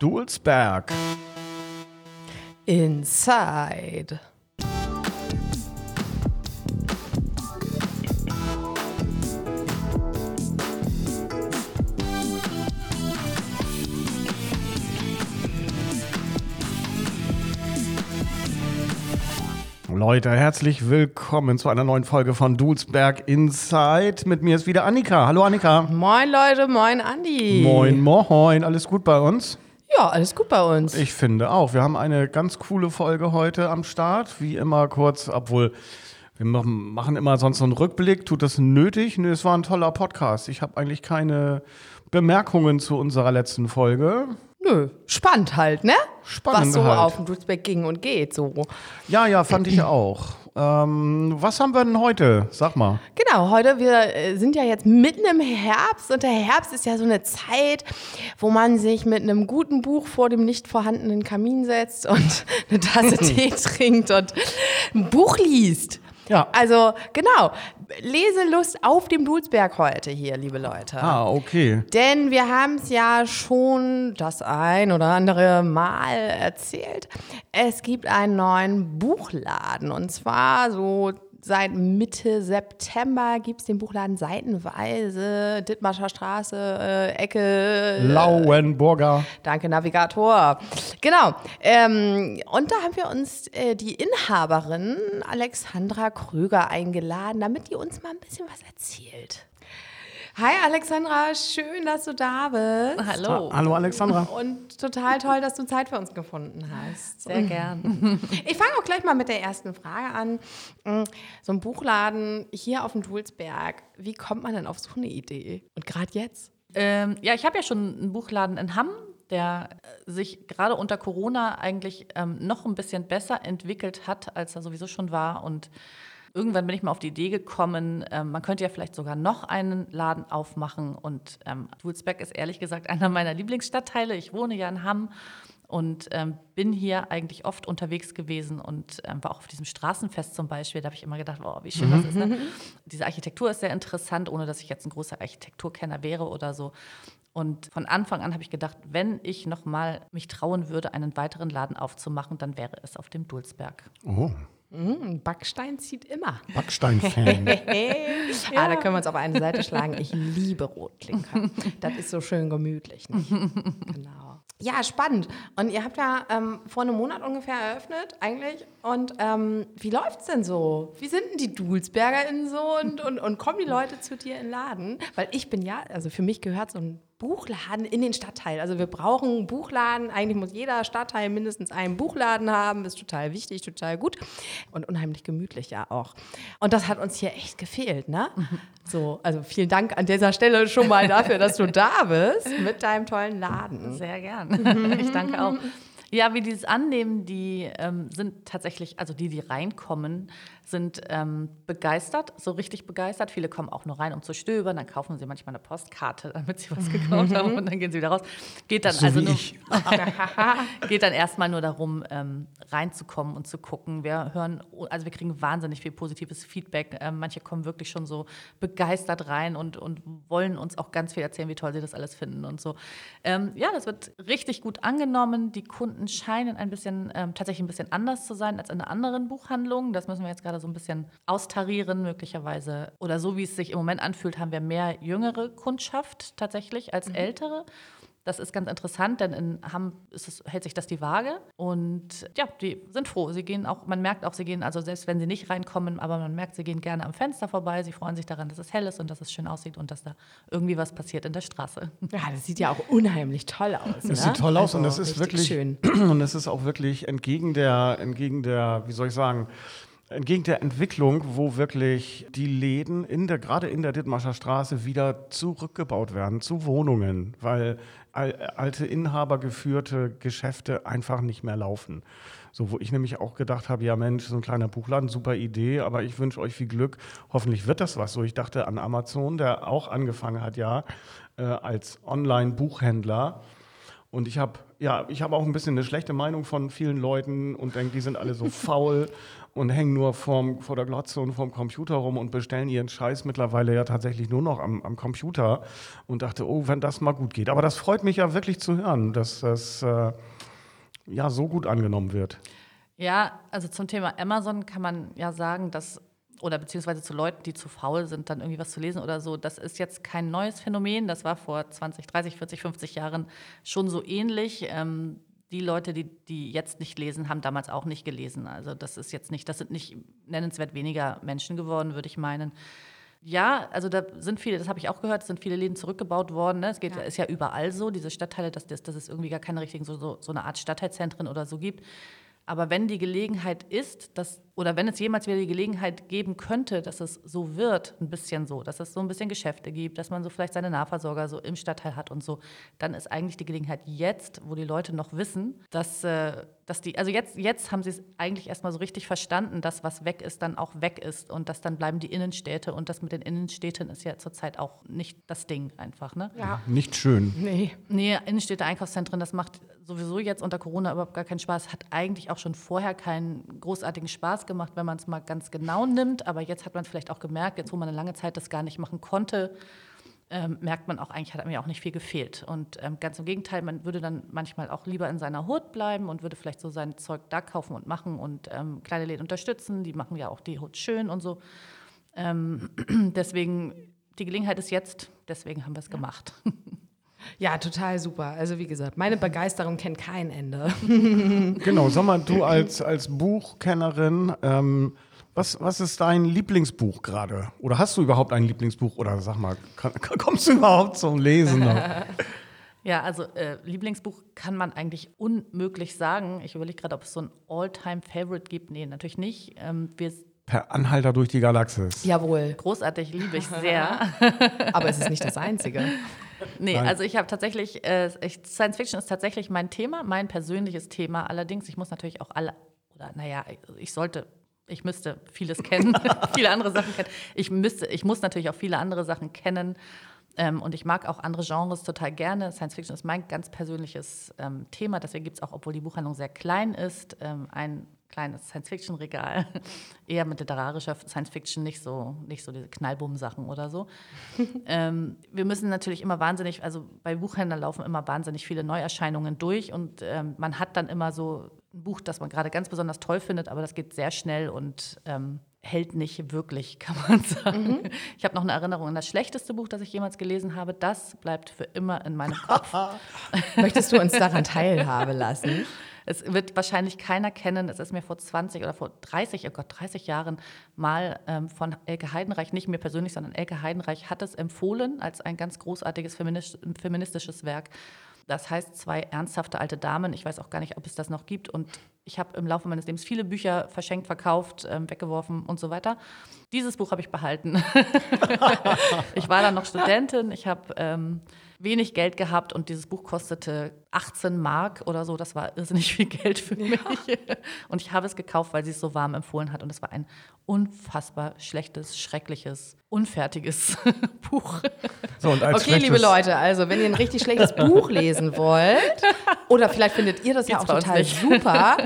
Dulsberg. Inside. Leute, herzlich willkommen zu einer neuen Folge von Dulsberg Inside. Mit mir ist wieder Annika. Hallo Annika. Moin Leute, moin Andi. Moin, moin. Alles gut bei uns? Ja, alles gut bei uns. Ich finde auch. Wir haben eine ganz coole Folge heute am Start. Wie immer kurz, obwohl wir machen immer sonst so einen Rückblick. Tut das nötig? Nö, es war ein toller Podcast. Ich habe eigentlich keine Bemerkungen zu unserer letzten Folge. Nö, spannend halt, ne? Spannend Was so halt. auf dem Dutzbeck ging und geht, so. Ja, ja, fand ich auch. Ähm, was haben wir denn heute? Sag mal. Genau, heute, wir äh, sind ja jetzt mitten im Herbst und der Herbst ist ja so eine Zeit, wo man sich mit einem guten Buch vor dem nicht vorhandenen Kamin setzt und eine Tasse Tee trinkt und ein Buch liest. Ja. Also, genau, Leselust auf dem Dulsberg heute hier, liebe Leute. Ah, okay. Denn wir haben es ja schon das ein oder andere Mal erzählt. Es gibt einen neuen Buchladen und zwar so seit Mitte September gibt es den Buchladen seitenweise, Dittmarscher Straße, äh, Ecke. Lauenburger. Danke, Navigator. Genau. Ähm, und da haben wir uns äh, die Inhaberin Alexandra Kröger eingeladen, damit die uns mal ein bisschen was erzählt. Hi Alexandra, schön, dass du da bist. Hallo. Hallo Alexandra. Und total toll, dass du Zeit für uns gefunden hast. Sehr gern. Ich fange auch gleich mal mit der ersten Frage an. Mm, So ein Buchladen hier auf dem Dulsberg, wie kommt man denn auf so eine Idee? Und gerade jetzt? Ähm, ja, ich habe ja schon einen Buchladen in Hamm, der äh, sich gerade unter Corona eigentlich ähm, noch ein bisschen besser entwickelt hat, als er sowieso schon war. Und irgendwann bin ich mal auf die Idee gekommen, ähm, man könnte ja vielleicht sogar noch einen Laden aufmachen. Und ähm, Dulsberg ist ehrlich gesagt einer meiner Lieblingsstadtteile. Ich wohne ja in Hamm. Und ähm, bin hier eigentlich oft unterwegs gewesen und ähm, war auch auf diesem Straßenfest zum Beispiel. Da habe ich immer gedacht, oh, wie schön das ist. Ne? Diese Architektur ist sehr interessant, ohne dass ich jetzt ein großer Architekturkenner wäre oder so. Und von Anfang an habe ich gedacht, wenn ich noch mal mich trauen würde, einen weiteren Laden aufzumachen, dann wäre es auf dem Dulsberg. Oh, Mm, Backstein zieht immer. Backstein-Fan. Ah, da können wir uns auf eine Seite schlagen. Ich liebe Rotklinker. Das ist so schön gemütlich. Nicht? Genau. Ja, spannend. Und ihr habt ja ähm, vor einem Monat ungefähr eröffnet, eigentlich. Und ähm, wie läuft's denn so? Wie sind denn die DulsbergerInnen so? Und, und, und kommen die Leute zu dir in den Laden? Weil ich bin ja, also für mich gehört so ein Buchladen in den Stadtteil. Also wir brauchen einen Buchladen. Eigentlich muss jeder Stadtteil mindestens einen Buchladen haben. Ist total wichtig, total gut. Und unheimlich gemütlich ja auch. Und das hat uns hier echt gefehlt, ne? So, also vielen Dank an dieser Stelle schon mal dafür, dass du da bist mit deinem tollen Laden. Sehr gern. ich danke auch. Ja, wie die es annehmen, die ähm, sind tatsächlich, also die, die reinkommen, sind ähm, begeistert, so richtig begeistert. Viele kommen auch nur rein, um zu stöbern. Dann kaufen sie manchmal eine Postkarte, damit sie was gekauft haben und dann gehen sie wieder raus. Geht dann So also nur, geht dann erstmal nur darum, ähm, reinzukommen und zu gucken. Wir hören, also wir kriegen wahnsinnig viel positives Feedback. Ähm, manche kommen wirklich schon so begeistert rein und, und wollen uns auch ganz viel erzählen, wie toll sie das alles finden und so. Ähm, ja, das wird richtig gut angenommen. Die Kunden scheinen ein bisschen, ähm, tatsächlich ein bisschen anders zu sein als in anderen Buchhandlung. Das müssen wir jetzt gerade so ein bisschen austarieren, möglicherweise. Oder so wie es sich im Moment anfühlt, haben wir mehr jüngere Kundschaft tatsächlich als ältere. Das ist ganz interessant, denn in Hamm ist es, hält sich das die Waage. Und ja, die sind froh. Sie gehen auch, man merkt auch, sie gehen, also selbst wenn sie nicht reinkommen, aber man merkt, sie gehen gerne am Fenster vorbei. Sie freuen sich daran, dass es hell ist und dass es schön aussieht und dass da irgendwie was passiert in der Straße. Ja, das sieht ja auch unheimlich toll aus. Das ne? sieht toll aus und das Also ist wirklich schön. und es ist auch wirklich entgegen der entgegen der wie soll ich sagen entgegen der Entwicklung, wo wirklich die Läden in der gerade in der Dithmarscher Straße wieder zurückgebaut werden zu Wohnungen, weil al alte inhabergeführte Geschäfte einfach nicht mehr laufen. So, wo ich nämlich auch gedacht habe, ja Mensch, so ein kleiner Buchladen, super Idee, aber ich wünsche euch viel Glück. Hoffentlich wird das was. So, ich dachte an Amazon, der auch angefangen hat, ja, äh, als Online-Buchhändler. Und ich habe ja, ich habe auch ein bisschen eine schlechte Meinung von vielen Leuten und denke, die sind alle so faul und hängen nur vorm, vor der Glotze und vorm Computer rum und bestellen ihren Scheiß mittlerweile ja tatsächlich nur noch am, am Computer und dachte, oh, wenn das mal gut geht. Aber das freut mich ja wirklich zu hören, dass das äh, ja so gut angenommen wird. Ja, also zum Thema Amazon kann man ja sagen, dass oder beziehungsweise zu Leuten, die zu faul sind, dann irgendwie was zu lesen oder so. Das ist jetzt kein neues Phänomen. Das war vor 20, 30, 40, 50 Jahren schon so ähnlich. Ähm, die Leute, die, die jetzt nicht lesen, haben damals auch nicht gelesen. Also das ist jetzt nicht, das sind nicht nennenswert weniger Menschen geworden, würde ich meinen. Ja, also da sind viele, das habe ich auch gehört, sind viele Läden zurückgebaut worden. Ne? Es geht, ja. ist ja überall so, diese Stadtteile, dass, dass, dass es irgendwie gar keine richtigen, so, so, so eine Art Stadtteilzentren oder so gibt. Aber wenn die Gelegenheit ist, dass oder wenn es jemals wieder die Gelegenheit geben könnte, dass es so wird, ein bisschen so, dass es so ein bisschen Geschäfte gibt, dass man so vielleicht seine Nahversorger so im Stadtteil hat und so, dann ist eigentlich die Gelegenheit jetzt, wo die Leute noch wissen, dass, äh, dass die, also jetzt, jetzt haben sie es eigentlich erstmal so richtig verstanden, dass was weg ist, dann auch weg ist und dass dann bleiben die Innenstädte und das mit den Innenstädten ist ja zurzeit auch nicht das Ding einfach, ne? Ja. Nicht schön. Nee. Nee, Innenstädte, Einkaufszentren, das macht sowieso jetzt unter Corona überhaupt gar keinen Spaß, hat eigentlich auch schon vorher keinen großartigen Spaß gemacht, wenn man es mal ganz genau nimmt. Aber jetzt hat man es vielleicht auch gemerkt, jetzt wo man eine lange Zeit das gar nicht machen konnte, ähm, merkt man auch, eigentlich hat mir auch nicht viel gefehlt. Und ähm, ganz im Gegenteil, man würde dann manchmal auch lieber in seiner Hut bleiben und würde vielleicht so sein Zeug da kaufen und machen und ähm, kleine Läden unterstützen. Die machen ja auch die Hut schön und so. Ähm, deswegen, die Gelegenheit ist jetzt, deswegen haben wir es ja. gemacht. Ja, total super. Also wie gesagt, meine Begeisterung kennt kein Ende. genau, sag mal, du als, als Buchkennerin, ähm, was, was ist dein Lieblingsbuch gerade? Oder hast du überhaupt ein Lieblingsbuch? Oder sag mal, kann, kommst du überhaupt zum Lesen? ja, also äh, Lieblingsbuch kann man eigentlich unmöglich sagen. Ich überlege gerade, ob es so ein All-Time-Favorite gibt. Nee, natürlich nicht. Ähm, wir Per Anhalter durch die Galaxis. Jawohl. Großartig, liebe ich sehr. Aber es ist nicht das Einzige. Nee, Nein. also ich habe tatsächlich, äh, Science Fiction ist tatsächlich mein Thema, mein persönliches Thema. Allerdings, ich muss natürlich auch alle, oder naja, ich sollte, ich müsste vieles kennen, viele andere Sachen kennen. Ich, müsste, ich muss natürlich auch viele andere Sachen kennen. Ähm, und ich mag auch andere Genres total gerne. Science Fiction ist mein ganz persönliches ähm, Thema. Deswegen gibt es auch, obwohl die Buchhandlung sehr klein ist, ähm, ein kleines Science-Fiction-Regal. Eher mit literarischer Science-Fiction, nicht so, nicht so diese Knallbumm-Sachen oder so. ähm, wir müssen natürlich immer wahnsinnig, also bei Buchhändlern laufen immer wahnsinnig viele Neuerscheinungen durch und ähm, man hat dann immer so ein Buch, das man gerade ganz besonders toll findet, aber das geht sehr schnell und ähm, hält nicht wirklich, kann man sagen. Mhm. Ich habe noch eine Erinnerung an das schlechteste Buch, das ich jemals gelesen habe. Das bleibt für immer in meinem Kopf. Möchtest du uns daran teilhaben lassen? Es wird wahrscheinlich keiner kennen. Es ist mir vor 20 oder vor 30, oh Gott, 30 Jahren mal ähm, von Elke Heidenreich, nicht mir persönlich, sondern Elke Heidenreich hat es empfohlen als ein ganz großartiges feministisches Werk. Das heißt, zwei ernsthafte alte Damen. Ich weiß auch gar nicht, ob es das noch gibt. Und ich habe im Laufe meines Lebens viele Bücher verschenkt, verkauft, ähm, weggeworfen und so weiter. Dieses Buch habe ich behalten. ich war dann noch Studentin. Ich habe ähm, wenig Geld gehabt und dieses Buch kostete 18 Mark oder so. Das war irrsinnig viel Geld für mich. Ja. Und ich habe es gekauft, weil sie es so warm empfohlen hat. Und es war ein unfassbar schlechtes, schreckliches, unfertiges Buch. So, okay, liebe Leute, also wenn ihr ein richtig schlechtes Buch lesen wollt, oder vielleicht findet ihr das Geht's ja auch total super,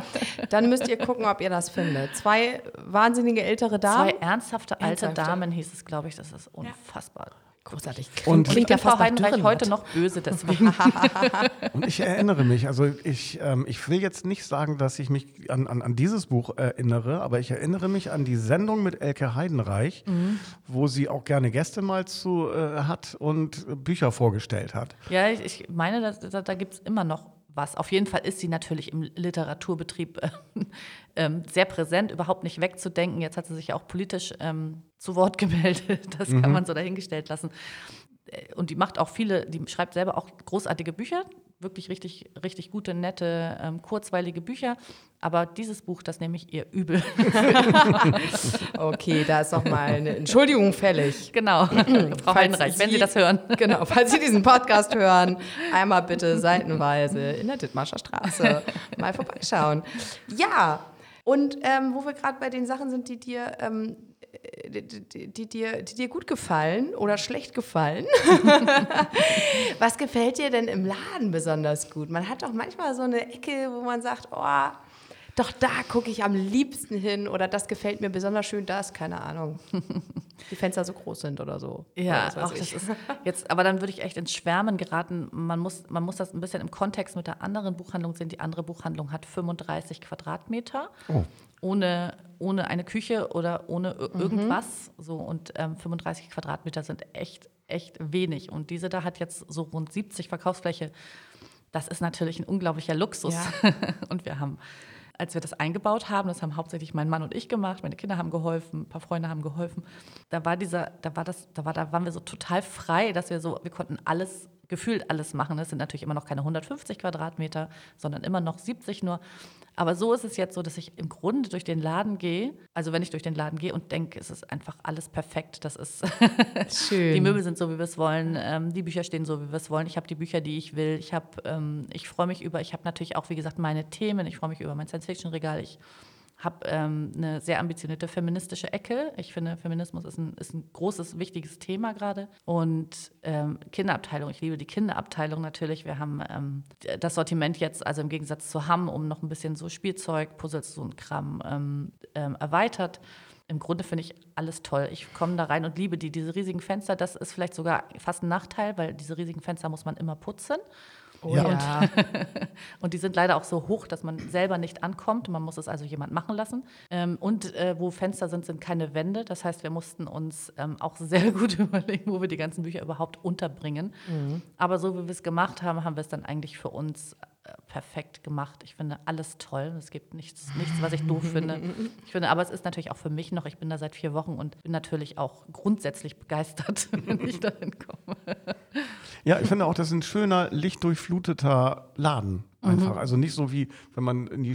dann müsst ihr gucken, ob ihr das findet. Zwei wahnsinnige ältere Damen. Zwei ernsthafte alte ernsthafte. Damen hieß es, glaube ich. Das ist unfassbar. Ja. Großartig. Und klingt ja fast Heidenreich heute noch böse deswegen. und ich erinnere mich, also ich, ähm, ich will jetzt nicht sagen, dass ich mich an, an, an dieses Buch erinnere, aber ich erinnere mich an die Sendung mit Elke Heidenreich, mhm. wo sie auch gerne Gäste mal zu äh, hat und Bücher vorgestellt hat. Ja, ich, ich meine, da, da, da gibt es immer noch was. Auf jeden Fall ist sie natürlich im Literaturbetrieb äh, äh, sehr präsent, überhaupt nicht wegzudenken. Jetzt hat sie sich ja auch politisch ähm, zu Wort gemeldet. Das mhm. kann man so dahingestellt lassen. Äh, und die macht auch viele, die schreibt selber auch großartige Bücher, wirklich richtig, richtig gute, nette, ähm, kurzweilige Bücher. Aber dieses Buch, das nehme ich ihr übel. okay, da ist noch mal eine Entschuldigung fällig. Genau, Frau Heinreich, wenn Sie das hören. Genau, falls Sie diesen Podcast hören, einmal bitte seitenweise in der Dittmarscher Straße mal vorbeischauen. Ja, und ähm, wo wir gerade bei den Sachen sind, die dir ähm, die, die, die, dir, die dir gut gefallen oder schlecht gefallen. Was gefällt dir denn im Laden besonders gut? Man hat doch manchmal so eine Ecke, wo man sagt, oh, doch da gucke ich am liebsten hin oder das gefällt mir besonders schön, das, keine Ahnung. Die Fenster so groß sind oder so. Ja, oder auch das ist jetzt, aber dann würde ich echt ins Schwärmen geraten. Man muss, man muss das ein bisschen im Kontext mit der anderen Buchhandlung sehen. Die andere Buchhandlung hat 35 Quadratmeter. Oh. Ohne, ohne eine Küche oder ohne irgendwas. So, und ähm, 35 Quadratmeter sind echt, echt wenig. Und diese da hat jetzt so rund 70 Verkaufsfläche. Das ist natürlich ein unglaublicher Luxus. Ja. und wir haben als wir das eingebaut haben, das haben hauptsächlich mein Mann und ich gemacht, meine Kinder haben geholfen, ein paar Freunde haben geholfen. Da war dieser, da war das, da war, da waren wir so total frei, dass wir so, wir konnten alles gefühlt alles machen. Es sind natürlich immer noch keine 150 Quadratmeter, sondern immer noch 70 nur. Aber so ist es jetzt so, dass ich im Grunde durch den Laden gehe, also wenn ich durch den Laden gehe und denke, es ist einfach alles perfekt. Das ist Schön. die Möbel sind so, wie wir es wollen, ähm, die Bücher stehen so, wie wir es wollen. Ich habe die Bücher, die ich will. Ich habe, ähm, ich freue mich über, ich habe natürlich auch, wie gesagt, meine Themen. Ich freue mich über mein Science-Fiction-Regal. Ich habe ähm, eine sehr ambitionierte feministische Ecke. Ich finde, Feminismus ist ein, ist ein großes, wichtiges Thema gerade. Und ähm, Kinderabteilung, ich liebe die Kinderabteilung natürlich. Wir haben ähm, das Sortiment jetzt, also im Gegensatz zu Hamm, um noch ein bisschen so Spielzeug, Puzzles, so ein Kram ähm, ähm, erweitert. Im Grunde finde ich alles toll. Ich komme da rein und liebe die. Diese riesigen Fenster, das ist vielleicht sogar fast ein Nachteil, weil diese riesigen Fenster muss man immer putzen. Oh, Ja. ja. Und die sind leider auch so hoch, dass man selber nicht ankommt. Man muss es also jemand machen lassen. Ähm, und äh, wo Fenster sind, sind keine Wände. Das heißt, wir mussten uns ähm, auch sehr gut überlegen, wo wir die ganzen Bücher überhaupt unterbringen. Aber so wie wir es gemacht haben, haben wir es dann eigentlich für uns äh, perfekt gemacht. Ich finde alles toll. Es gibt nichts, nichts, was ich doof finde. Ich finde, aber es ist natürlich auch für mich noch. Ich bin da seit vier Wochen und bin natürlich auch grundsätzlich begeistert, wenn ich dahin komme. Ja, ich finde auch, das ist ein schöner, lichtdurchfluteter Laden. Einfach. Also nicht so wie, wenn man in die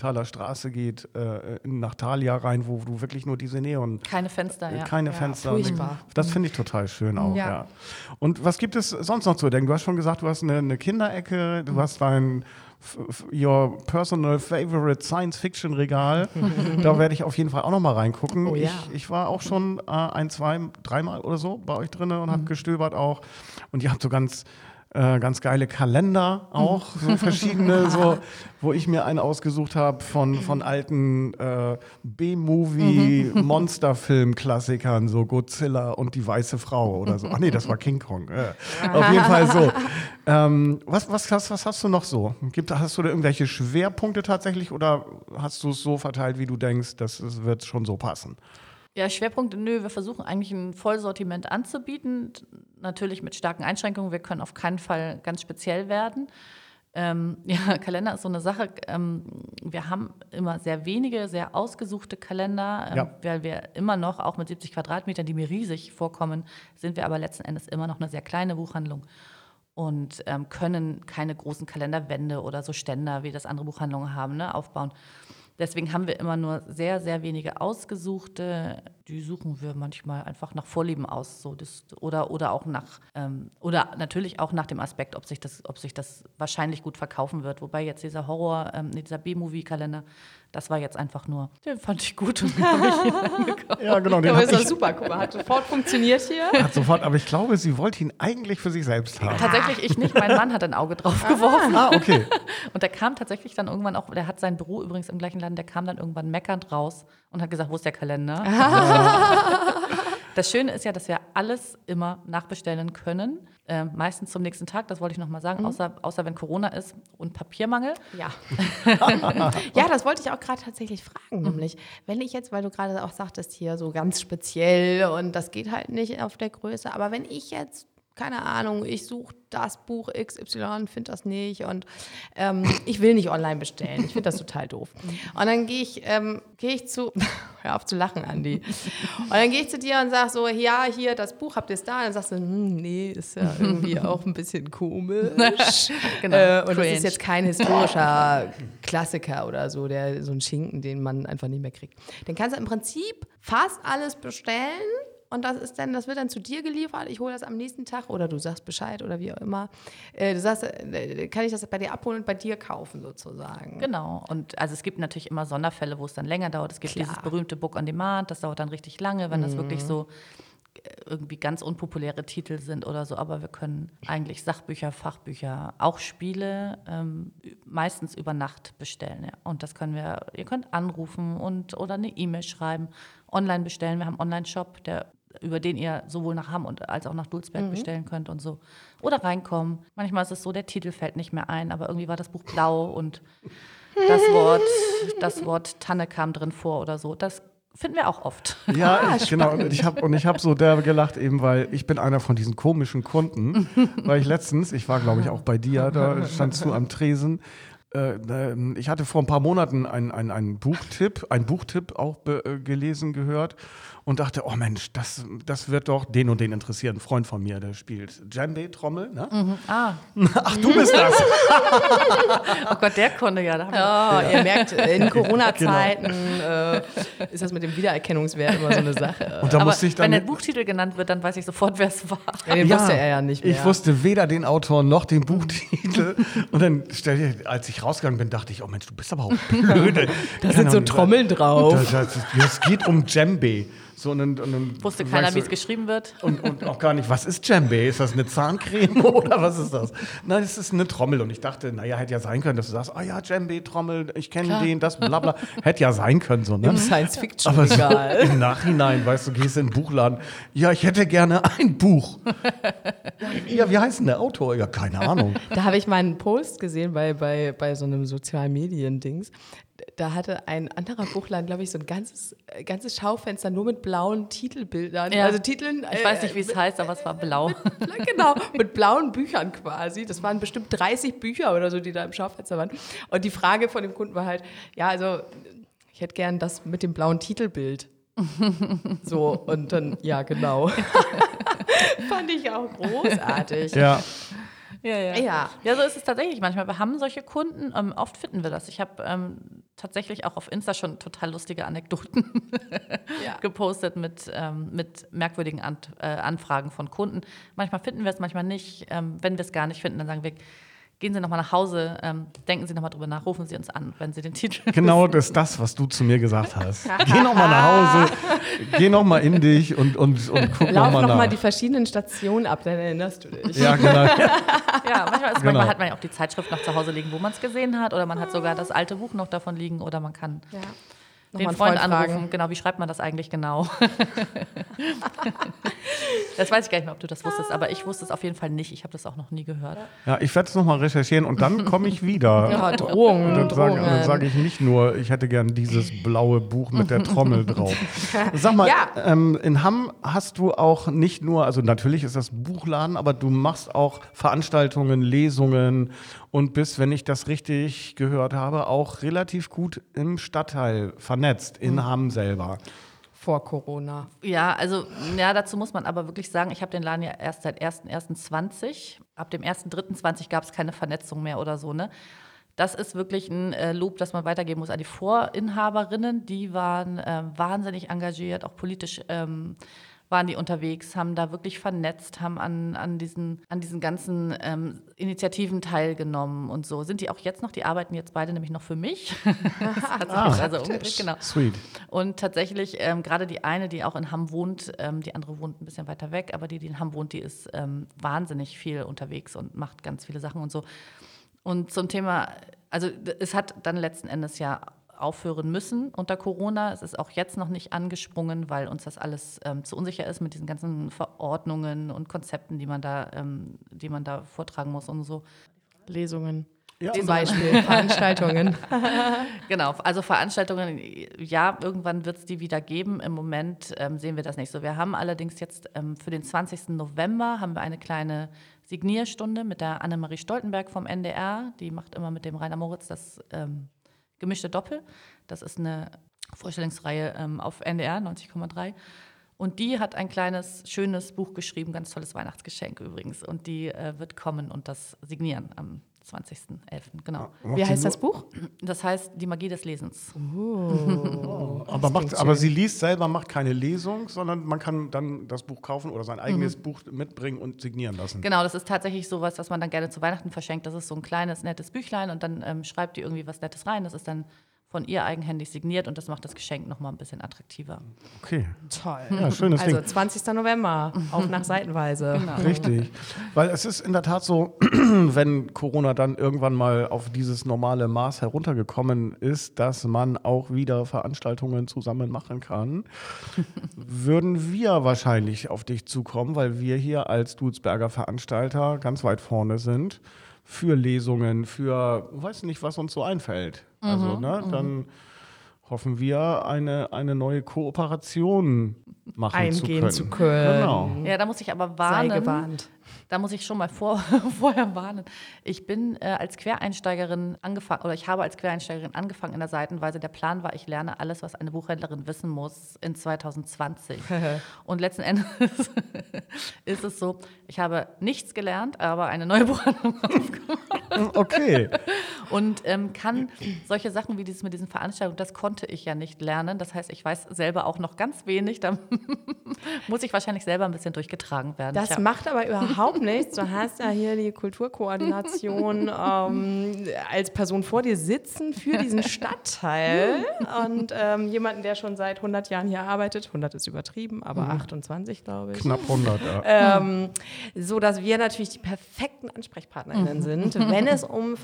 Spieltaler Straße geht, äh, nach Thalia rein, wo du wirklich nur diese Neon. Keine Fenster, ja. Keine Ja, Fenster. furchtbar. Das finde ich total schön auch, ja. Ja. Und was gibt es sonst noch zu denken? Du hast schon gesagt, du hast eine, eine Kinderecke, du hast dein Your Personal Favorite Science Fiction Regal. da werde ich auf jeden Fall auch noch mal reingucken. Oh ja. ich, ich war auch schon äh, ein, zwei, dreimal oder so bei euch drin und Mhm. habe gestöbert auch. Und ihr habt so ganz äh, ganz geile Kalender auch, so verschiedene, so, wo ich mir einen ausgesucht habe von, von alten äh, B-Movie-Monsterfilm-Klassikern, so Godzilla und die weiße Frau oder so. Ach nee, das war King Kong. Äh, auf jeden Fall so. Ähm, was, was, hast, was hast du noch so? Gibt, hast du da irgendwelche Schwerpunkte tatsächlich oder hast du es so verteilt, wie du denkst, das wird schon so passen? Ja, Schwerpunkte, nö, wir versuchen eigentlich ein Vollsortiment anzubieten. Natürlich mit starken Einschränkungen. Wir können auf keinen Fall ganz speziell werden. Ähm, ja, Kalender ist so eine Sache. Ähm, wir haben immer sehr wenige, sehr ausgesuchte Kalender, ähm, Ja. weil wir immer noch, auch mit 70 Quadratmetern, die mir riesig vorkommen, sind wir aber letzten Endes immer noch eine sehr kleine Buchhandlung und ähm, können keine großen Kalenderwände oder so Ständer, wie das andere Buchhandlungen haben, ne, aufbauen. Deswegen haben wir immer nur sehr, sehr wenige ausgesuchte. Die suchen wir manchmal einfach nach Vorlieben aus. So das, oder, oder auch nach, ähm, oder natürlich auch nach dem Aspekt, ob sich, das, ob sich das wahrscheinlich gut verkaufen wird. Wobei jetzt dieser Horror, ähm, dieser B-Movie-Kalender, das war jetzt einfach nur, den fand ich gut und den habe ich hier angekauft. Ja, genau. Den Aber ist doch super, guck mal, hat sofort funktioniert hier. hat sofort, aber ich glaube, sie wollte ihn eigentlich für sich selbst haben. Tatsächlich ich nicht, mein Mann hat ein Auge drauf geworfen. Ah, okay. Und der kam tatsächlich dann irgendwann auch, der hat sein Büro übrigens im gleichen Laden, der kam dann irgendwann meckernd raus und hat gesagt, wo ist der Kalender? Das Schöne ist ja, dass wir alles immer nachbestellen können. Ähm, meistens zum nächsten Tag, das wollte ich nochmal sagen, außer, außer wenn Corona ist und Papiermangel. Ja. ja, das wollte ich auch gerade tatsächlich fragen, nämlich, wenn ich jetzt, weil du gerade auch sagtest, hier so ganz speziell und das geht halt nicht auf der Größe, aber wenn ich jetzt, keine Ahnung, ich suche das Buch XY, finde das nicht und ähm, ich will nicht online bestellen. Ich finde das total doof. Und dann gehe ich, ähm, gehe ich zu, hör auf zu lachen, Andi. Und dann gehe ich zu dir und sage so, ja, hier, das Buch habt ihr es da? Und dann sagst du, hm, nee, ist ja irgendwie auch ein bisschen komisch. Genau, Äh, und das cringe. ist jetzt kein historischer Klassiker oder so, der so ein Schinken, den man einfach nicht mehr kriegt. Dann kannst du im Prinzip fast alles bestellen und das ist dann, das wird dann zu dir geliefert. Ich hole das am nächsten Tag oder du sagst Bescheid oder wie auch immer. Äh, du sagst, äh, kann ich das bei dir abholen und bei dir kaufen sozusagen. Genau. Und also es gibt natürlich immer Sonderfälle, wo es dann länger dauert. Es gibt Klar. dieses berühmte Book on Demand, das dauert dann richtig lange, wenn das wirklich so äh, irgendwie ganz unpopuläre Titel sind oder so. Aber wir können eigentlich Sachbücher, Fachbücher, auch Spiele ähm, meistens über Nacht bestellen. Ja. Und das können wir, ihr könnt anrufen und oder eine E-Mail schreiben, online bestellen. Wir haben einen Online-Shop, der über den ihr sowohl nach Hamm und als auch nach Dulsberg bestellen könnt und so. Oder reinkommen. Manchmal ist es so, der Titel fällt nicht mehr ein, aber irgendwie war das Buch blau und das Wort, das Wort Tanne kam drin vor oder so. Das finden wir auch oft. Ja, ich, genau. Und ich habe und ich habe so derbe gelacht eben, weil ich bin einer von diesen komischen Kunden, weil ich letztens, ich war glaube ich auch bei dir, da standst du am Tresen. Äh, äh, ich hatte vor ein paar Monaten einen ein, ein Buchtipp, einen Buchtipp auch be, äh, gelesen, gehört und dachte, oh Mensch, das, das wird doch den und den interessieren. Ein Freund von mir, der spielt Djembe-Trommel. Ne? Ah, Ach, du bist das. oh Gott, der Kunde, ja. Da haben wir Ja, ihr merkt, in Corona-Zeiten äh, ist das mit dem Wiedererkennungswert immer so eine Sache. Und da Aber musste ich dann wenn der Buchtitel genannt wird, dann weiß ich sofort, wer es war. Ja, den wusste er ja nicht mehr. Ich wusste weder den Autor noch den Buchtitel. Und dann, dir, als ich rausgegangen bin, dachte ich, oh Mensch, du bist aber auch blöde. Da sind so Trommeln drauf. Das, das, es geht um Djembe. So, und und dann Wusste keiner, wie es geschrieben wird. und, und auch gar nicht, was ist Djembe? Ist das eine Zahncreme oder was ist das? Nein, es ist eine Trommel. Und ich dachte, naja, hätte ja sein können, dass du sagst, ah ja, Djembe, Trommel, ich kenne den, das, bla bla. Hätte ja sein können, so, ne? Im Science-Fiction Aber so im Nachhinein, weißt du, gehst in den Buchladen. Ja, ich hätte gerne ein Buch. Ja, wie heißt denn der Autor? Ja, keine Ahnung. Da habe ich mal einen Post gesehen bei, bei, bei so einem sozialen Medien-Dings. Da hatte ein anderer Buchladen, glaube ich, so ein ganzes, äh, ganzes Schaufenster nur mit blauen Titelbildern. Ja. Also Titeln. Ich äh, weiß nicht, wie es heißt, aber es war blau. genau, mit blauen Büchern quasi. Das waren bestimmt 30 Bücher oder so, die da im Schaufenster waren. Und die Frage von dem Kunden war halt, ja, also ich hätte gern das mit dem blauen Titelbild. So, und dann, ja, genau. Fand ich auch großartig. Ja. Ja, ja. Ja. Ja, so ist es tatsächlich manchmal. Wir haben solche Kunden, ähm, oft finden wir das. Ich habe ähm, tatsächlich auch auf Insta schon total lustige Anekdoten Ja. gepostet mit, ähm, mit merkwürdigen Ant äh, Anfragen von Kunden. Manchmal finden wir es, manchmal nicht. Ähm, wenn wir es gar nicht finden, dann sagen wir, gehen Sie nochmal nach Hause, ähm, denken Sie nochmal drüber nach, rufen Sie uns an, wenn Sie den Titel Genau das ist das, was du zu mir gesagt hast. Geh noch mal nach Hause, geh noch mal in dich und, und, und guck noch Lauf mal noch nach. mal die verschiedenen Stationen ab, dann erinnerst du dich. ja, genau. Ja, manchmal, ist, Genau. manchmal hat man ja auch die Zeitschrift noch zu Hause liegen, wo man es gesehen hat, oder man hat sogar das alte Buch noch davon liegen, oder man kann Ja. Noch den Freund, Freund anrufen. fragen. Genau, wie schreibt man das eigentlich genau? das weiß ich gar nicht mehr, ob du das wusstest, aber ich wusste es auf jeden Fall nicht. Ich habe das auch noch nie gehört. Ja, ich werde es noch mal recherchieren und dann komme ich wieder. Ja, Drohungen, Und dann sage sag ich nicht nur, ich hätte gern dieses blaue Buch mit der Trommel drauf. Sag mal, Ja. ähm, in Hamm hast du auch nicht nur, also natürlich ist das Buchladen, aber du machst auch Veranstaltungen, Lesungen und bist, wenn ich das richtig gehört habe, auch relativ gut im Stadtteil vernetzt, in Hamm selber. Vor Corona. Ja, also ja, dazu muss man aber wirklich sagen, ich habe den Laden ja erst seit 1.1.20. Ab dem 1.3.20 gab es keine Vernetzung mehr oder so, ne? Das ist wirklich ein äh, Lob, das man weitergeben muss an die Vorinhaberinnen. Die waren äh, wahnsinnig engagiert, auch politisch ähm, waren die unterwegs, haben da wirklich vernetzt, haben an, an, diesen, an diesen ganzen ähm, Initiativen teilgenommen und so. Sind die auch jetzt noch? Die arbeiten jetzt beide nämlich noch für mich. Ah. also genau. Sweet. Und tatsächlich, ähm, gerade die eine, die auch in Hamm wohnt, ähm, die andere wohnt ein bisschen weiter weg, aber die, die in Hamm wohnt, die ist ähm, wahnsinnig viel unterwegs und macht ganz viele Sachen und so. Und zum Thema, also es hat dann letzten Endes ja aufhören müssen unter Corona. Es ist auch jetzt noch nicht angesprungen, weil uns das alles ähm, zu unsicher ist mit diesen ganzen Verordnungen und Konzepten, die man da, ähm, die man da vortragen muss und so. Lesungen. Ja. Zum Beispiel Veranstaltungen. Genau, also Veranstaltungen, ja, irgendwann wird es die wieder geben. Im Moment ähm, sehen wir das nicht so. Wir haben allerdings jetzt ähm, für den 20. November haben wir eine kleine Signierstunde mit der Annemarie Stoltenberg vom NDR. Die macht immer mit dem Rainer Moritz das ähm, gemischte Doppel. Das ist eine Vorstellungsreihe ähm, auf NDR 90,3. Und die hat ein kleines, schönes Buch geschrieben, ganz tolles Weihnachtsgeschenk übrigens. Und die äh, wird kommen und das signieren am 20.11., genau. Macht Wie heißt das Buch? Das heißt Die Magie des Lesens. Aber, macht, aber sie liest selber, macht keine Lesung, sondern man kann dann das Buch kaufen oder sein eigenes Mhm. Buch mitbringen und signieren lassen. Genau, das ist tatsächlich sowas, was man dann gerne zu Weihnachten verschenkt. Das ist so ein kleines, nettes Büchlein und dann ähm, schreibt die irgendwie was Nettes rein. Das ist dann von ihr eigenhändig signiert und das macht das Geschenk nochmal ein bisschen attraktiver. Okay. Toll. Ja, schönes Also Ding. 20. November, auf nach Seitenweise. Richtig. Weil es ist in der Tat so, wenn Corona dann irgendwann mal auf dieses normale Maß heruntergekommen ist, dass man auch wieder Veranstaltungen zusammen machen kann, würden wir wahrscheinlich auf dich zukommen, weil wir hier als Dulsberger Veranstalter ganz weit vorne sind für Lesungen, für, weiß nicht, was uns so einfällt. Also, ne, dann hoffen wir, eine, eine neue Kooperation machen Eingehen zu zu können. können. Genau. Ja, da muss ich aber Sei warnen. gewarnt. Da muss ich schon mal vor, vorher warnen. Ich bin äh, als Quereinsteigerin angefangen, oder ich habe als Quereinsteigerin angefangen in der Seitenweise. Der Plan war, ich lerne alles, was eine Buchhändlerin wissen muss, in 2020. Und letzten Endes ist es so, ich habe nichts gelernt, aber eine neue Buchhandlung Okay. Und ähm, kann solche Sachen wie dieses mit diesen Veranstaltungen, das konnte ich ja nicht lernen. Das heißt, ich weiß selber auch noch ganz wenig. Da muss ich wahrscheinlich selber ein bisschen durchgetragen werden. Das hab- macht aber überhaupt nichts. Du hast ja hier die Kulturkoordination ähm, als Person vor dir sitzen für diesen Stadtteil und ähm, jemanden, der schon seit 100 Jahren hier arbeitet. 100 ist übertrieben, aber 28, glaube ich. Knapp 100, ja. Ähm, so dass wir natürlich die perfekten AnsprechpartnerInnen sind, wenn es um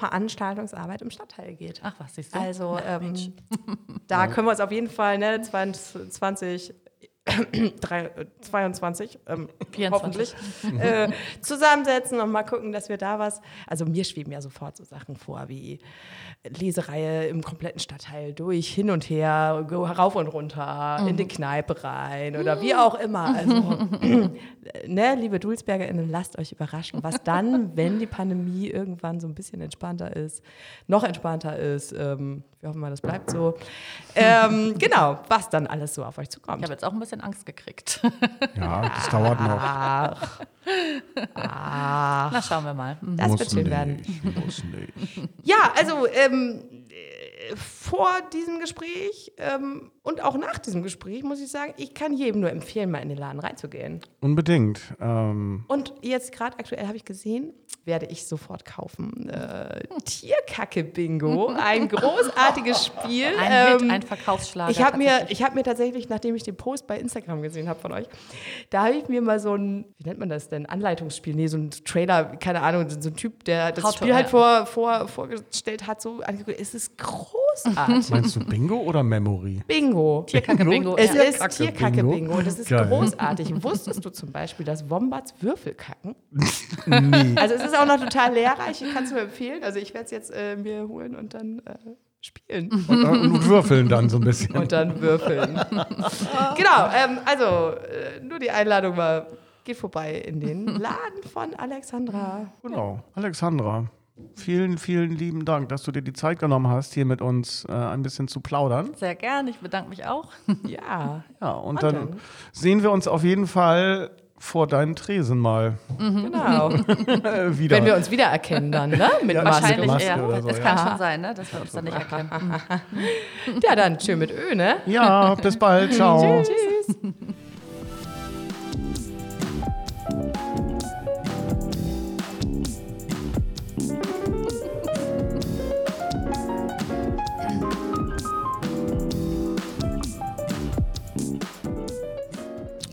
Veranstaltungsarbeit im Stadtteil geht. Ach was, siehst du? Also ähm, da können wir uns auf jeden Fall ne, 20, drei- 22 ähm, 24. hoffentlich äh, zusammensetzen und mal gucken, dass wir da was. Also mir schweben ja sofort so Sachen vor wie Lesereihe im kompletten Stadtteil durch, hin und her, rauf und runter, in die Kneipe rein oder wie auch immer. Also, ne, liebe DulsbergerInnen, lasst euch überraschen, was dann, wenn die Pandemie irgendwann so ein bisschen entspannter ist, noch entspannter ist. Ähm, wir hoffen mal, das bleibt so. Ähm, genau, was dann alles so auf euch Ich zukommt. habe jetzt auch ein bisschen Angst gekriegt. Ja, das dauert noch. Ach. Ach. Na, schauen wir mal. Das Muss wird schön nicht, werden. Muss nicht. Ja, also ähm, äh, vor diesem Gespräch ähm, und auch nach diesem Gespräch muss ich sagen, ich kann jedem nur empfehlen, mal in den Laden reinzugehen. Unbedingt. Ähm, Und jetzt gerade aktuell habe ich gesehen, werde ich sofort kaufen. Äh, Tierkacke-Bingo, ein großartiges Spiel. Ein Ähm, ein Verkaufsschlager. ich habe mir, ich habe mir tatsächlich, nachdem ich den Post bei Instagram gesehen habe von euch, da habe ich mir mal so ein, wie nennt man das denn, Anleitungsspiel, nee, so ein Trailer, keine Ahnung, so ein Typ, der das Spiel halt ja. vor, vor, vorgestellt hat, so angeguckt. Es ist großartig. meinst du Bingo oder Memory? Bingo. Tierkacke-Bingo. Es ja. ist Tierkacke-Bingo. Es ist Geil. großartig. Wusstest du zum Beispiel, dass Wombats Würfel kacken? Nee. Also es ist auch noch total lehrreich, ich kann es nur empfehlen. Also ich werde es jetzt äh, mir holen und dann äh, spielen. Und, und würfeln dann so ein bisschen. Und dann würfeln. genau, ähm, also äh, nur die Einladung war, geht vorbei in den Laden von Alexandra. Genau. Alexandra, vielen, vielen lieben Dank, dass du dir die Zeit genommen hast, hier mit uns äh, ein bisschen zu plaudern. Sehr gern, ich bedanke mich auch. Ja, Ja, und Und dann dann? sehen wir uns auf jeden Fall vor deinen Tresen mal genau. äh, wieder. Wenn wir uns wiedererkennen dann, ne? Mit Ja. Wahrscheinlich Maske eher. oder so, es ja. kann schon sein, ne, dass wir uns dann nicht erkennen. Mhm. Ja, dann schön mit Ö, ne? ja, bis bald. Ciao. Tschüss.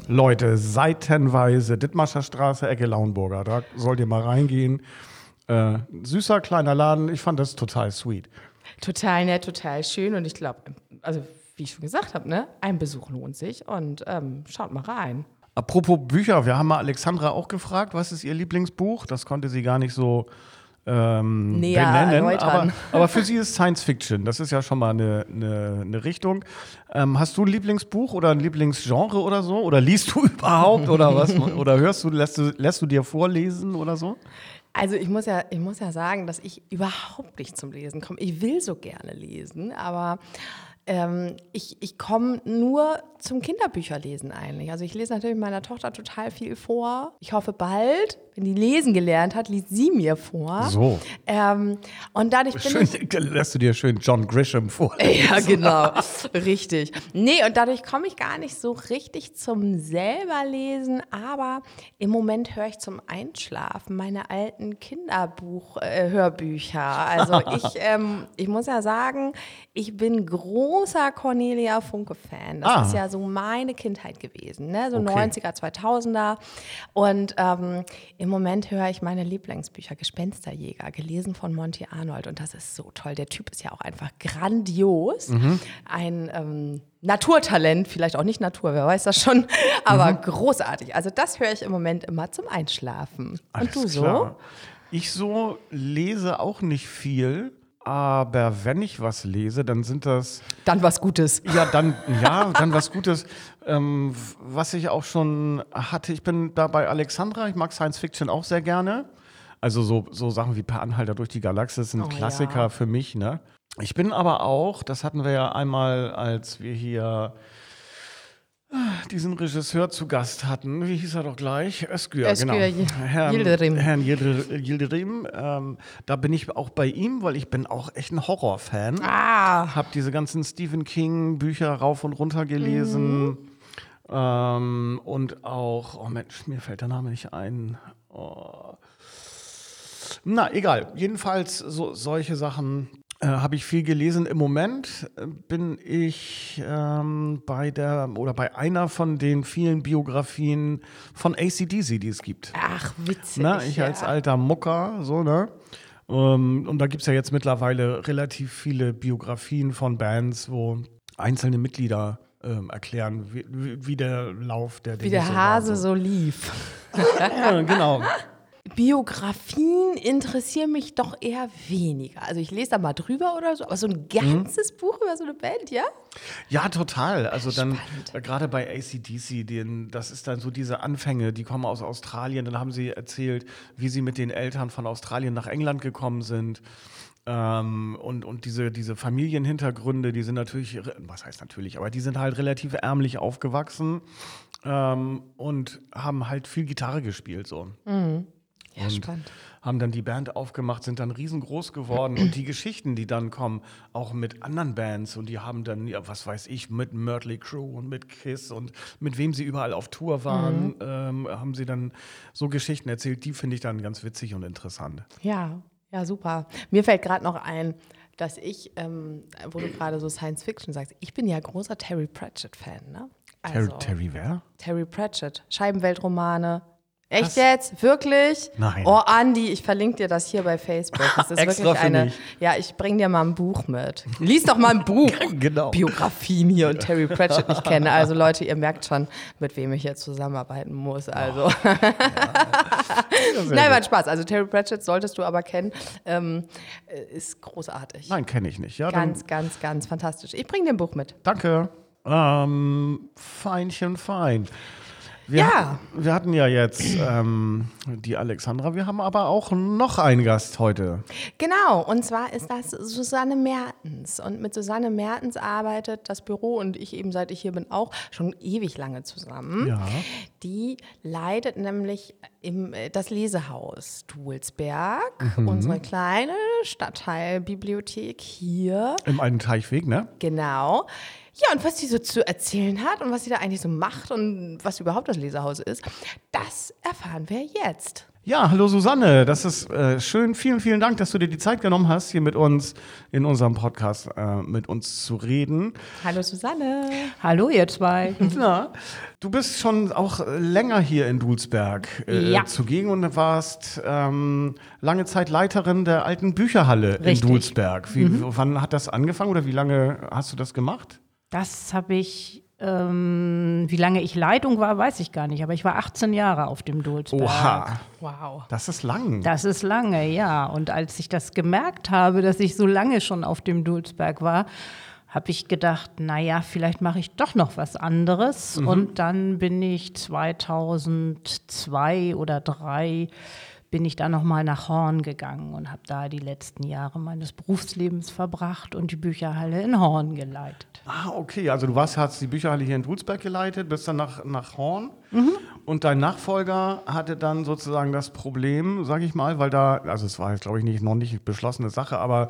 Leute, seitenweise, Dittmarscher Straße, Ecke Lauenburger. Da sollt ihr mal reingehen. Äh, süßer kleiner Laden. Ich fand das total sweet. Total nett, total schön und ich glaube, also wie ich schon gesagt habe, ne? Ein Besuch lohnt sich und ähm, schaut mal rein. Apropos Bücher, wir haben mal Alexandra auch gefragt, was ist ihr Lieblingsbuch? Das konnte sie gar nicht so ähm, Näher benennen. Aber, aber für sie ist Science Fiction. Das ist ja schon mal eine, eine, eine Richtung. Ähm, hast du ein Lieblingsbuch oder ein Lieblingsgenre oder so? Oder liest du überhaupt oder was? Oder hörst du, lässt du, lässt du dir vorlesen oder so? Also ich muss ja, ich muss ja sagen, dass ich überhaupt nicht zum Lesen komme. Ich will so gerne lesen, aber ähm, ich, ich komme nur zum Kinderbücherlesen eigentlich. Also ich lese natürlich meiner Tochter total viel vor. Ich hoffe bald, wenn die lesen gelernt hat, liest sie mir vor. So. Ähm, und dadurch bin Schön, ich lässt du dir schön John Grisham vor. ja, genau. Richtig. Nee, und dadurch komme ich gar nicht so richtig zum selberlesen, aber im Moment höre ich zum Einschlafen meine alten Kinderbuch-Hörbücher. also ich, ähm, ich muss ja sagen, ich bin großer Cornelia Funke-Fan. Das Ah. ist ja so meine Kindheit gewesen, ne? so Okay. 90er, 2000er. Und ähm, im Moment höre ich meine Lieblingsbücher, Gespensterjäger, gelesen von Monty Arnold. Und das ist so toll. Der Typ ist ja auch einfach grandios. Mhm. Ein ähm, Naturtalent, vielleicht auch nicht Natur, wer weiß das schon, aber Mhm. großartig. Also das höre ich im Moment immer zum Einschlafen. Und du Alles so? klar. Ich so lese auch nicht viel, aber wenn ich was lese, dann sind das Dann was Gutes. ja dann ja dann was Gutes, ähm, was ich auch schon hatte. Ich bin da bei Alexandra. Ich mag Science Fiction auch sehr gerne. Also so, so Sachen wie Per Anhalter durch die Galaxis sind Oh, Klassiker ja. für mich. Ne? Ich bin aber auch, das hatten wir ja einmal, als wir hier diesen Regisseur zu Gast hatten. Wie hieß er doch gleich? Özgür, Özgür genau. Herrn, Yildirim. Herrn Yildir- Yildirim. Ähm, da bin ich auch bei ihm, weil ich bin auch echt ein Horrorfan. Ah, Hab diese ganzen Stephen King Bücher rauf und runter gelesen. Ähm, und auch, oh Mensch, mir fällt der Name nicht ein. Oh. Na, egal. Jedenfalls so, solche Sachen äh, habe ich viel gelesen. Im Moment äh, bin ich ähm, bei der oder bei einer von den vielen Biografien von ACDC, die es gibt. ach, witzig. Ne? Ich ja. als alter Mucker, so, ne? Ähm, und da gibt es ja jetzt mittlerweile relativ viele Biografien von Bands, wo einzelne Mitglieder ähm, erklären, wie, wie wie der Lauf der Wie Dinge der so Hase war, so lief. Ja, genau. Biografien interessieren mich doch eher weniger. Also ich lese da mal drüber oder so, aber so ein ganzes Buch über so eine Band, ja? Ja, total. Also dann gerade bei ACDC, den, das ist dann so diese Anfänge, die kommen aus Australien. Dann haben sie erzählt, wie sie mit den Eltern von Australien nach England gekommen sind. Ähm, und und diese, diese Familienhintergründe, die sind natürlich, was heißt natürlich, aber die sind halt relativ ärmlich aufgewachsen ähm, und haben halt viel Gitarre gespielt so. Ja, spannend. Haben dann die Band aufgemacht, sind dann riesengroß geworden und die Geschichten, die dann kommen, auch mit anderen Bands und die haben dann, ja, was weiß ich, mit Mötley Crew und mit Kiss und mit wem sie überall auf Tour waren, ähm, haben sie dann so Geschichten erzählt, die finde ich dann ganz witzig und interessant. Ja, ja, super. Mir fällt gerade noch ein, dass ich, ähm, wo du gerade so Science Fiction sagst, ich bin ja großer Terry Pratchett-Fan, ne? Terry, Also, Terry wer? Terry Pratchett, Scheibenweltromane. Echt Was? jetzt? Wirklich? Nein. Oh, Andi, ich verlinke dir das hier bei Facebook. Das ist Extra wirklich eine. Ja, ich bringe dir mal ein Buch mit. Lies doch mal ein Buch. Genau. Biografien hier und Terry Pratchett nicht kenne. Also Leute, ihr merkt schon, mit wem ich hier zusammenarbeiten muss. Also. Nein, war Spaß. Also Terry Pratchett solltest du aber kennen. Ähm, äh, ist großartig. Nein, kenne ich nicht. Ja, Ganz, ganz, ganz fantastisch. Ich bringe dir ein Buch mit. danke. Ähm, feinchen, fein. Wir, Ja. wir hatten ja jetzt ähm, die Alexandra, wir haben aber auch noch einen Gast heute. Genau, und zwar ist das Susanne Mertens. Und mit Susanne Mertens arbeitet das Büro und ich eben, seit ich hier bin, auch schon ewig lange zusammen. Ja. Die leitet nämlich im, äh, das Lesehaus Dulsberg, unsere kleine Stadtteilbibliothek hier. Im alten Teichweg, ne? Genau. Ja, und was sie so zu erzählen hat und was sie da eigentlich so macht und was überhaupt das Lesehaus ist, das erfahren wir jetzt. Ja, hallo Susanne, das ist äh, schön. Vielen, vielen Dank, dass du dir die Zeit genommen hast, hier mit uns in unserem Podcast äh, mit uns zu reden. Hallo Susanne. Hallo ihr zwei. Ja, du bist schon auch länger hier in Dulsberg äh, Ja. zugegen und warst ähm, lange Zeit Leiterin der alten Bücherhalle in Richtig. Dulsberg. Wie, Wann hat das angefangen oder wie lange hast du das gemacht? Das habe ich, ähm, wie lange ich Leitung war, weiß ich gar nicht, aber ich war 18 Jahre auf dem Dulsberg. Oha, Wow. das ist lang. Das ist lange, ja. Und als ich das gemerkt habe, dass ich so lange schon auf dem Dulsberg war, habe ich gedacht, naja, vielleicht mache ich doch noch was anderes. Und dann bin ich 2002 oder 2003 bin ich dann nochmal nach Horn gegangen und habe da die letzten Jahre meines Berufslebens verbracht und die Bücherhalle in Horn geleitet. Ah, okay. Also du warst, hast die Bücherhalle hier in Dulsberg geleitet, bist dann nach, nach Horn. Und dein Nachfolger hatte dann sozusagen das Problem, sage ich mal, weil da, also es war jetzt, glaube ich, nicht, noch nicht beschlossene Sache, aber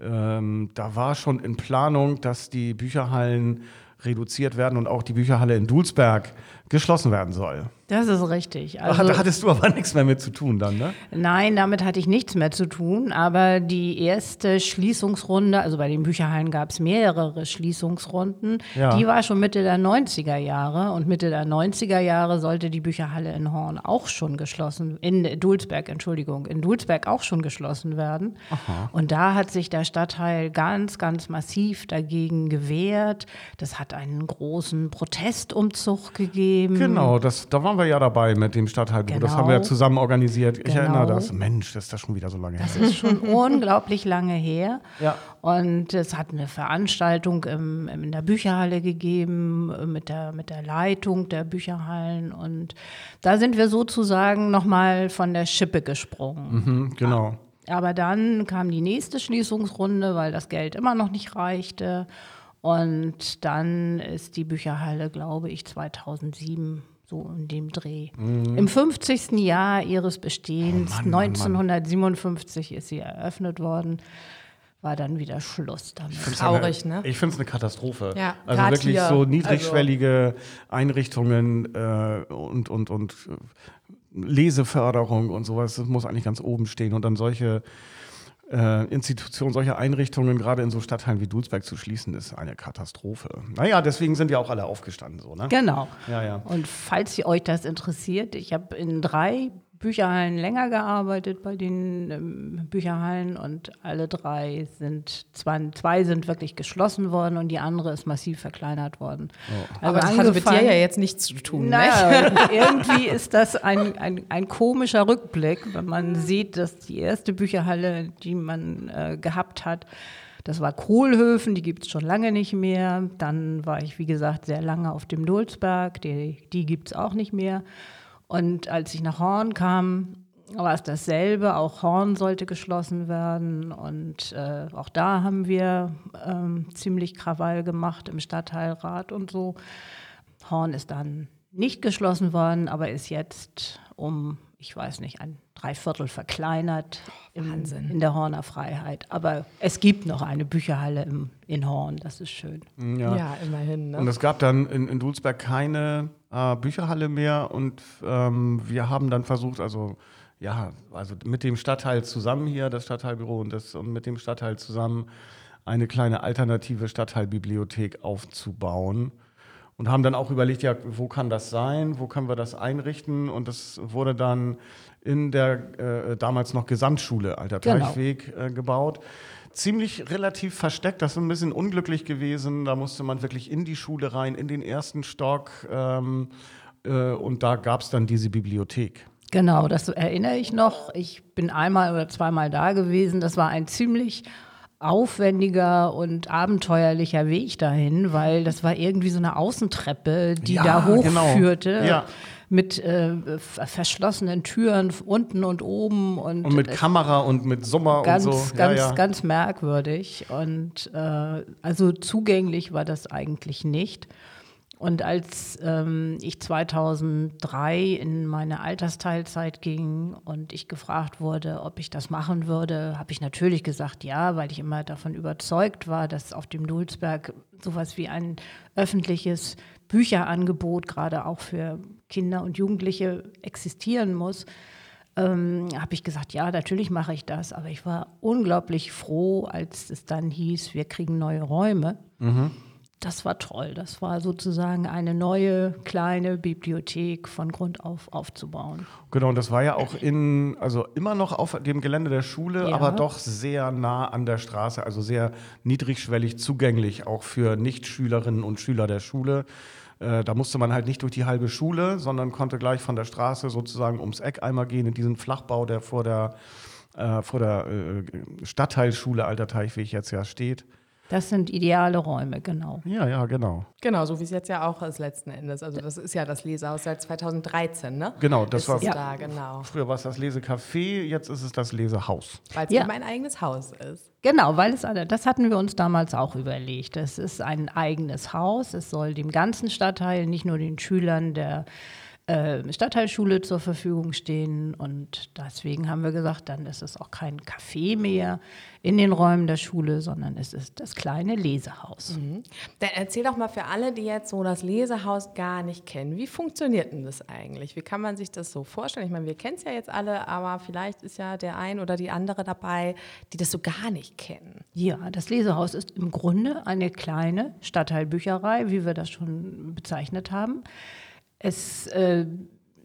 ähm, da war schon in Planung, dass die Bücherhallen reduziert werden und auch die Bücherhalle in Dulsberg geschlossen werden soll. Das ist richtig. Also, da hattest du aber nichts mehr mit zu tun dann, ne? Nein, damit hatte ich nichts mehr zu tun. Aber die erste Schließungsrunde, also bei den Bücherhallen gab es mehrere Schließungsrunden, Ja. die war schon Mitte der 90er Jahre. Und Mitte der 90er Jahre sollte die Bücherhalle in Horn auch schon geschlossen, in Dulsberg, Entschuldigung, in Dulsberg auch schon geschlossen werden. Und da hat sich der Stadtteil ganz, ganz massiv dagegen gewehrt. Das hat einen großen Protestumzug gegeben. Genau, das, da waren wir ja dabei mit dem Stadtteilbüro. Das haben wir ja Genau. zusammen organisiert. Ich Genau. erinnere das. Mensch, das ist das schon wieder so lange Das her. ist schon unglaublich lange her. Ja. Und es hat eine Veranstaltung im, in der Bücherhalle gegeben mit der, mit der Leitung der Bücherhallen. Und da sind wir sozusagen nochmal von der Schippe gesprungen. Mhm, genau. Aber dann kam die nächste Schließungsrunde, weil das Geld immer noch nicht reichte. Und dann ist die Bücherhalle, glaube ich, 2007 so in dem Dreh. Im 50. Jahr ihres Bestehens, Mhm. Oh Mann, Mann, Mann. 1957 ist sie eröffnet worden, war dann wieder Schluss damit. Traurig, ne? Ich finde es eine Katastrophe. Ja, also wirklich hier. so niedrigschwellige Einrichtungen äh, und, und, und äh, Leseförderung und sowas, das muss eigentlich ganz oben stehen. Und dann solche äh, Institutionen, solche Einrichtungen gerade in so Stadtteilen wie Dulsberg zu schließen, ist eine Katastrophe. Naja, deswegen sind ja auch alle aufgestanden so, ne? Genau. Ja, ja. Und falls ihr euch das interessiert, ich habe in drei Bücherhallen länger gearbeitet bei den ähm, Bücherhallen und alle drei sind, zwei, zwei sind wirklich geschlossen worden und die andere ist massiv verkleinert worden. Also Aber das hatte mit dir ja jetzt nichts zu tun, ne? naja, irgendwie ist das ein, ein, ein komischer Rückblick, wenn man sieht, dass die erste Bücherhalle, die man äh, gehabt hat, das war Kohlhöfen, die gibt es schon lange nicht mehr. Dann war ich, wie gesagt, sehr lange auf dem Dulsberg, die, die gibt es auch nicht mehr. Und als ich nach Horn kam, war es dasselbe. Auch Horn sollte geschlossen werden. Und äh, auch da haben wir ähm, ziemlich Krawall gemacht im Stadtteilrat und so. Horn ist dann nicht geschlossen worden, aber ist jetzt um, ich weiß nicht, ein Dreiviertel verkleinert im, Wahnsinn. in der Horner Freiheit. Aber es gibt noch eine Bücherhalle im, in Horn, das ist schön. Ja. Ja, immerhin, ne? Und es gab dann in, in Dulsberg keine äh, Bücherhalle mehr und ähm, wir haben dann versucht, also ja, also mit dem Stadtteil zusammen hier, das Stadtteilbüro und, das, und mit dem Stadtteil zusammen eine kleine alternative Stadtteilbibliothek aufzubauen. Und haben dann auch überlegt, ja, wo kann das sein, wo können wir das einrichten? Und das wurde dann in der äh, damals noch Gesamtschule Alter Genau. Teichweg äh, gebaut. Ziemlich relativ versteckt, das ist ein bisschen unglücklich gewesen. Da musste man wirklich in die Schule rein, in den ersten Stock. Ähm, äh, und da gab es dann diese Bibliothek. Genau, das erinnere ich noch. Ich bin einmal oder zweimal da gewesen. Das war ein ziemlich aufwendiger und abenteuerlicher Weg dahin, weil das war irgendwie so eine Außentreppe, die Ja, da genau. hochführte. Ja. Mit äh, verschlossenen Türen unten und oben und, Und mit äh, Kamera und mit Sommer ganz, und so. ganz, ja. ganz merkwürdig. Und äh, also zugänglich war das eigentlich nicht. Und als ähm, ich 2003 in meine Altersteilzeit ging und ich gefragt wurde, ob ich das machen würde, habe ich natürlich gesagt ja, weil ich immer davon überzeugt war, dass auf dem Dulsberg sowas wie ein öffentliches Bücherangebot gerade auch für Kinder und Jugendliche existieren muss ähm, habe ich gesagt, ja, natürlich mache ich das. Aber ich war unglaublich froh, als es dann hieß, wir kriegen neue Räume. Das war toll. Das war sozusagen eine neue kleine Bibliothek von Grund auf aufzubauen. Genau, und das war ja auch in, also immer noch auf dem Gelände der Schule, Ja. aber doch sehr nah an der Straße, also sehr niedrigschwellig zugänglich, auch für Nichtschülerinnen und Schüler der Schule. Äh, da musste man halt nicht durch die halbe Schule, sondern konnte gleich von der Straße sozusagen ums Eck einmal gehen in diesen Flachbau, der vor der, äh, vor der äh, Stadtteilschule Alter Teichweg jetzt ja steht. Das sind ideale Räume, genau. Ja, ja, genau. Genau, so wie es jetzt ja auch ist letzten Endes. Also das ist ja das Lesehaus seit 2013, ne? Genau, das ist war es da, genau. früher war es das Lesecafé, jetzt ist es das Lesehaus. Weil es Ja. eben ein eigenes Haus ist. Genau, weil es das hatten wir uns damals auch überlegt. Es ist ein eigenes Haus. Es soll dem ganzen Stadtteil, nicht nur den Schülern der äh, Stadtteilschule zur Verfügung stehen. Und deswegen haben wir gesagt, dann ist es auch kein Café mehr in den Räumen der Schule, sondern es ist das kleine Lesehaus. Dann erzähl doch mal für alle, die jetzt so das Lesehaus gar nicht kennen, wie funktioniert denn das eigentlich? Wie kann man sich das so vorstellen? Ich meine, wir kennen es ja jetzt alle, aber vielleicht ist ja der ein oder die andere dabei, die das so gar nicht kennen. Ja, das Lesehaus ist im Grunde eine kleine Stadtteilbücherei, wie wir das schon bezeichnet haben. Es äh,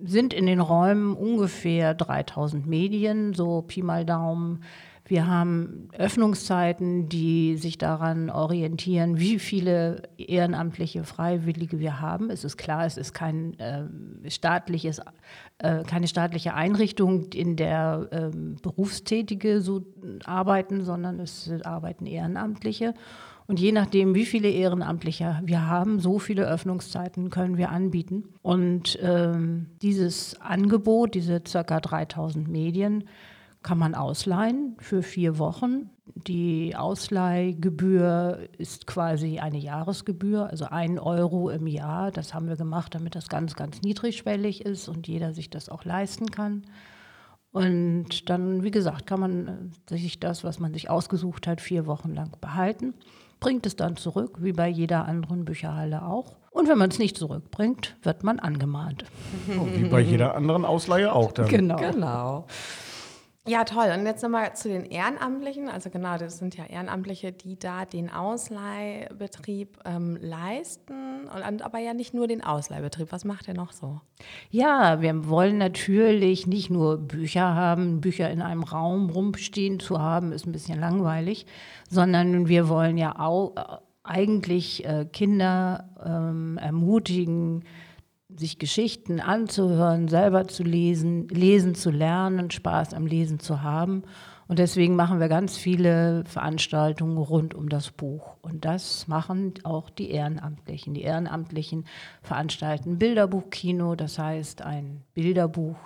sind in den Räumen ungefähr 3000 Medien, so Pi mal Daumen. Wir haben Öffnungszeiten, die sich daran orientieren, wie viele ehrenamtliche Freiwillige wir haben. Es ist klar, es ist kein ähm, staatliches, äh, keine staatliche Einrichtung, in der ähm, Berufstätige so arbeiten, sondern es arbeiten Ehrenamtliche. Und je nachdem, wie viele Ehrenamtliche wir haben, so viele Öffnungszeiten können wir anbieten. Und ähm, dieses Angebot, diese ca. 3000 Medien, kann man ausleihen für vier Wochen. Die Ausleihgebühr ist quasi eine Jahresgebühr, also ein Euro im Jahr. Das haben wir gemacht, damit das ganz, ganz niedrigschwellig ist und jeder sich das auch leisten kann. Und dann, wie gesagt, kann man äh, sich das, was man sich ausgesucht hat, vier Wochen lang behalten, bringt es dann zurück, wie bei jeder anderen Bücherhalle auch. Und wenn man es nicht zurückbringt, wird man angemahnt. Oh, wie bei jeder anderen Ausleihe auch dann. Genau. Genau. Ja, toll. Und jetzt nochmal zu den Ehrenamtlichen. Also genau, das sind ja Ehrenamtliche, die da den Ausleihbetrieb ähm, leisten. Und, aber ja nicht nur den Ausleihbetrieb. Was macht ihr noch so? Ja, wir wollen natürlich nicht nur Bücher haben, Bücher in einem Raum rumstehen zu haben, ist ein bisschen langweilig, sondern wir wollen ja auch äh, eigentlich äh, Kinder ähm, ermutigen, sich Geschichten anzuhören, selber zu lesen, lesen zu lernen, Spaß am Lesen zu haben. Und deswegen machen wir ganz viele Veranstaltungen rund um das Buch. Und das machen auch die Ehrenamtlichen. Die Ehrenamtlichen veranstalten Bilderbuchkino, das heißt ein Bilderbuch.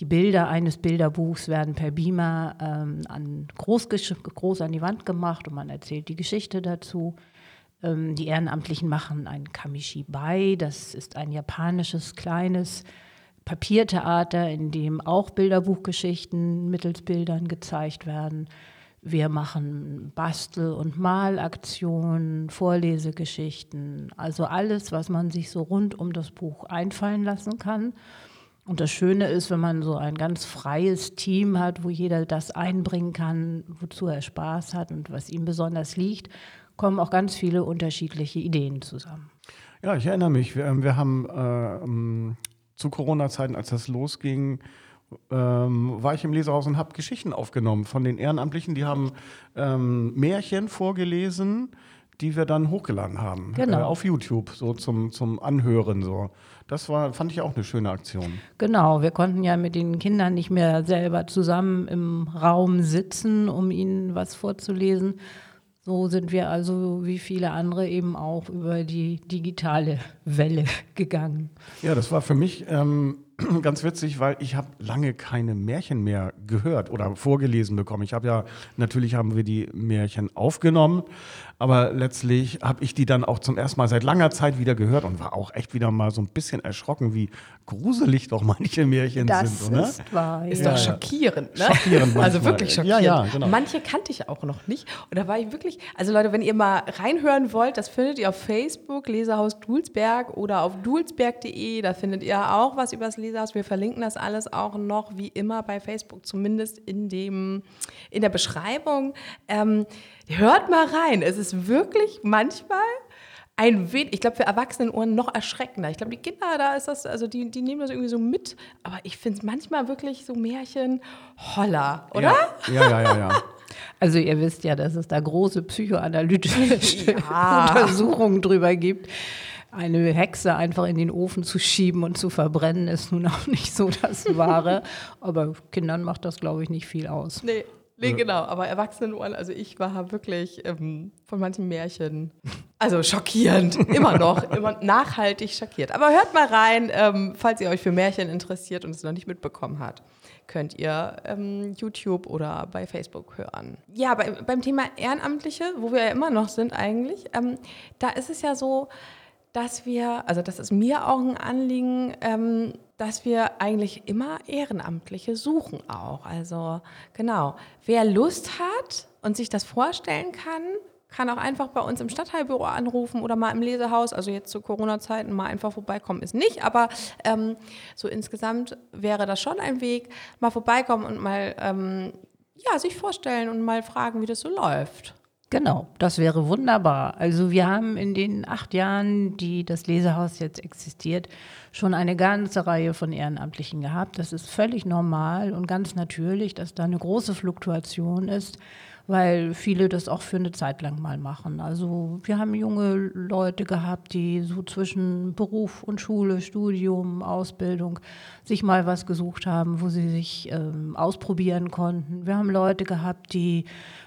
Die Bilder eines Bilderbuchs werden per Beamer ähm, an groß, groß an die Wand gemacht und man erzählt die Geschichte dazu. Ähm, die Ehrenamtlichen machen ein Kamishibai, das ist ein japanisches kleines Papiertheater, in dem auch Bilderbuchgeschichten mittels Bildern gezeigt werden. Wir machen Bastel- und Malaktionen, Vorlesegeschichten, also alles, was man sich so rund um das Buch einfallen lassen kann. Und das Schöne ist, wenn man so ein ganz freies Team hat, wo jeder das einbringen kann, wozu er Spaß hat und was ihm besonders liegt, kommen auch ganz viele unterschiedliche Ideen zusammen. Ja, ich erinnere mich. Wir, ähm, wir haben äh, ähm, zu Corona-Zeiten, als das losging, ähm, war ich im Lesehaus und habe Geschichten aufgenommen von den Ehrenamtlichen. Die haben ähm, Märchen vorgelesen, die wir dann hochgeladen haben Genau. äh, auf YouTube, so zum, zum Anhören. So. Das war, fand ich auch eine schöne Aktion. Genau, wir konnten ja mit den Kindern nicht mehr selber zusammen im Raum sitzen, um ihnen was vorzulesen. So sind wir also wie viele andere eben auch über die digitale Welle gegangen. Ja, das war für mich ähm, ganz witzig, weil ich habe lange keine Märchen mehr gehört oder vorgelesen bekommen. Ich habe ja, natürlich haben wir die Märchen aufgenommen, aber letztlich habe ich die dann auch zum ersten Mal seit langer Zeit wieder gehört und war auch echt wieder mal so ein bisschen erschrocken, wie gruselig doch manche Märchen Das sind, oder? ist wahr. Ist ja. doch schockierend, ne? Schockierend Also manchmal. wirklich schockierend. Ja, ja, genau. Manche kannte ich auch noch nicht. Und da war ich wirklich, also Leute, wenn ihr mal reinhören wollt, das findet ihr auf Facebook, Leserhaus Dulsberg oder auf dulsberg.de. Da findet ihr auch was über das Leserhaus. Wir verlinken das alles auch noch, wie immer, bei Facebook, zumindest in, dem, in der Beschreibung. Ähm, hört mal rein. Es ist wirklich manchmal ein wenig, ich glaube, für Erwachsenenohren noch erschreckender. Ich glaube, die Kinder, da ist das, also die, die nehmen das irgendwie so mit. Aber ich finde es manchmal wirklich so Märchen holler, oder? Ja, ja, ja, ja. Also ihr wisst ja, dass es da große psychoanalytische Ja. Untersuchungen drüber gibt. Eine Hexe einfach in den Ofen zu schieben und zu verbrennen, ist nun auch nicht so das Wahre. Aber Kindern macht das, glaube ich, nicht viel aus. Nee. Nee, genau, aber Erwachsenenohren, also ich war wirklich ähm, von manchen Märchen, also schockierend, immer noch, immer nachhaltig schockiert. Aber hört mal rein, ähm, falls ihr euch für Märchen interessiert und es noch nicht mitbekommen habt, könnt ihr ähm, YouTube oder bei Facebook hören. Ja, bei, beim Thema Ehrenamtliche, wo wir ja immer noch sind eigentlich, ähm, da ist es ja so, dass wir, also das ist mir auch ein Anliegen, ähm, dass wir eigentlich immer Ehrenamtliche suchen auch. Also genau, wer Lust hat und sich das vorstellen kann, kann auch einfach bei uns im Stadtteilbüro anrufen oder mal im Lesehaus. Also jetzt zu Corona-Zeiten mal einfach vorbeikommen ist nicht, aber ähm, so insgesamt wäre das schon ein Weg, mal vorbeikommen und mal ähm, ja, sich vorstellen und mal fragen, wie das so läuft. Genau, das wäre wunderbar. Also wir haben in den acht Jahren, die das Lesehaus jetzt existiert, schon eine ganze Reihe von Ehrenamtlichen gehabt. Das ist völlig normal und ganz natürlich, dass da eine große Fluktuation ist weil viele das auch für eine Zeit lang mal machen. Also wir haben junge Leute gehabt, die so zwischen Beruf und Schule, Studium, Ausbildung sich mal was gesucht haben, wo sie sich ähm, ausprobieren konnten. Wir haben Leute gehabt, die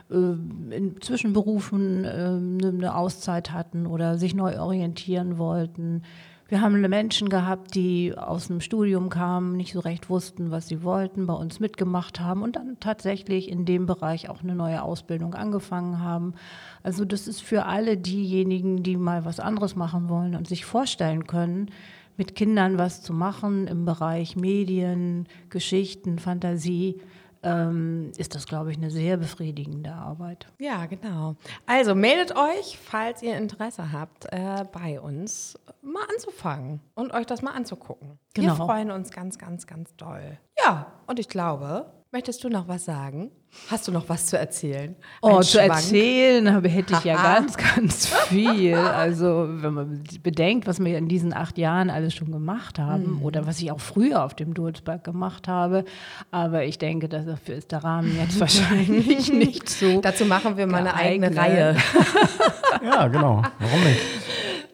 äh, in Zwischenberufen äh, eine Auszeit hatten oder sich neu orientieren wollten. Wir haben Menschen gehabt, die aus dem Studium kamen, nicht so recht wussten, was sie wollten, bei uns mitgemacht haben und dann tatsächlich in dem Bereich auch eine neue Ausbildung angefangen haben. Also das ist für alle diejenigen, die mal was anderes machen wollen und sich vorstellen können, mit Kindern was zu machen im Bereich Medien, Geschichten, Fantasie ähm, ist das, glaube ich, eine sehr befriedigende Arbeit. Ja, genau. Also meldet euch, falls ihr Interesse habt, äh, bei uns mal anzufangen und euch das mal anzugucken. Genau. Wir freuen uns ganz, ganz, ganz doll. Ja, und ich glaube, möchtest du noch was sagen? Hast du noch was zu erzählen? Oh, Ein zu Schwank? erzählen habe, hätte ich ja ganz, ganz viel. Also, wenn man bedenkt, was wir in diesen acht Jahren alles schon gemacht haben mhm. oder was ich auch früher auf dem Dulzberg gemacht habe. Aber ich denke, dafür ist der Rahmen jetzt wahrscheinlich nicht so. Dazu machen wir mal eine eigene Reihe. ja, genau. Warum nicht?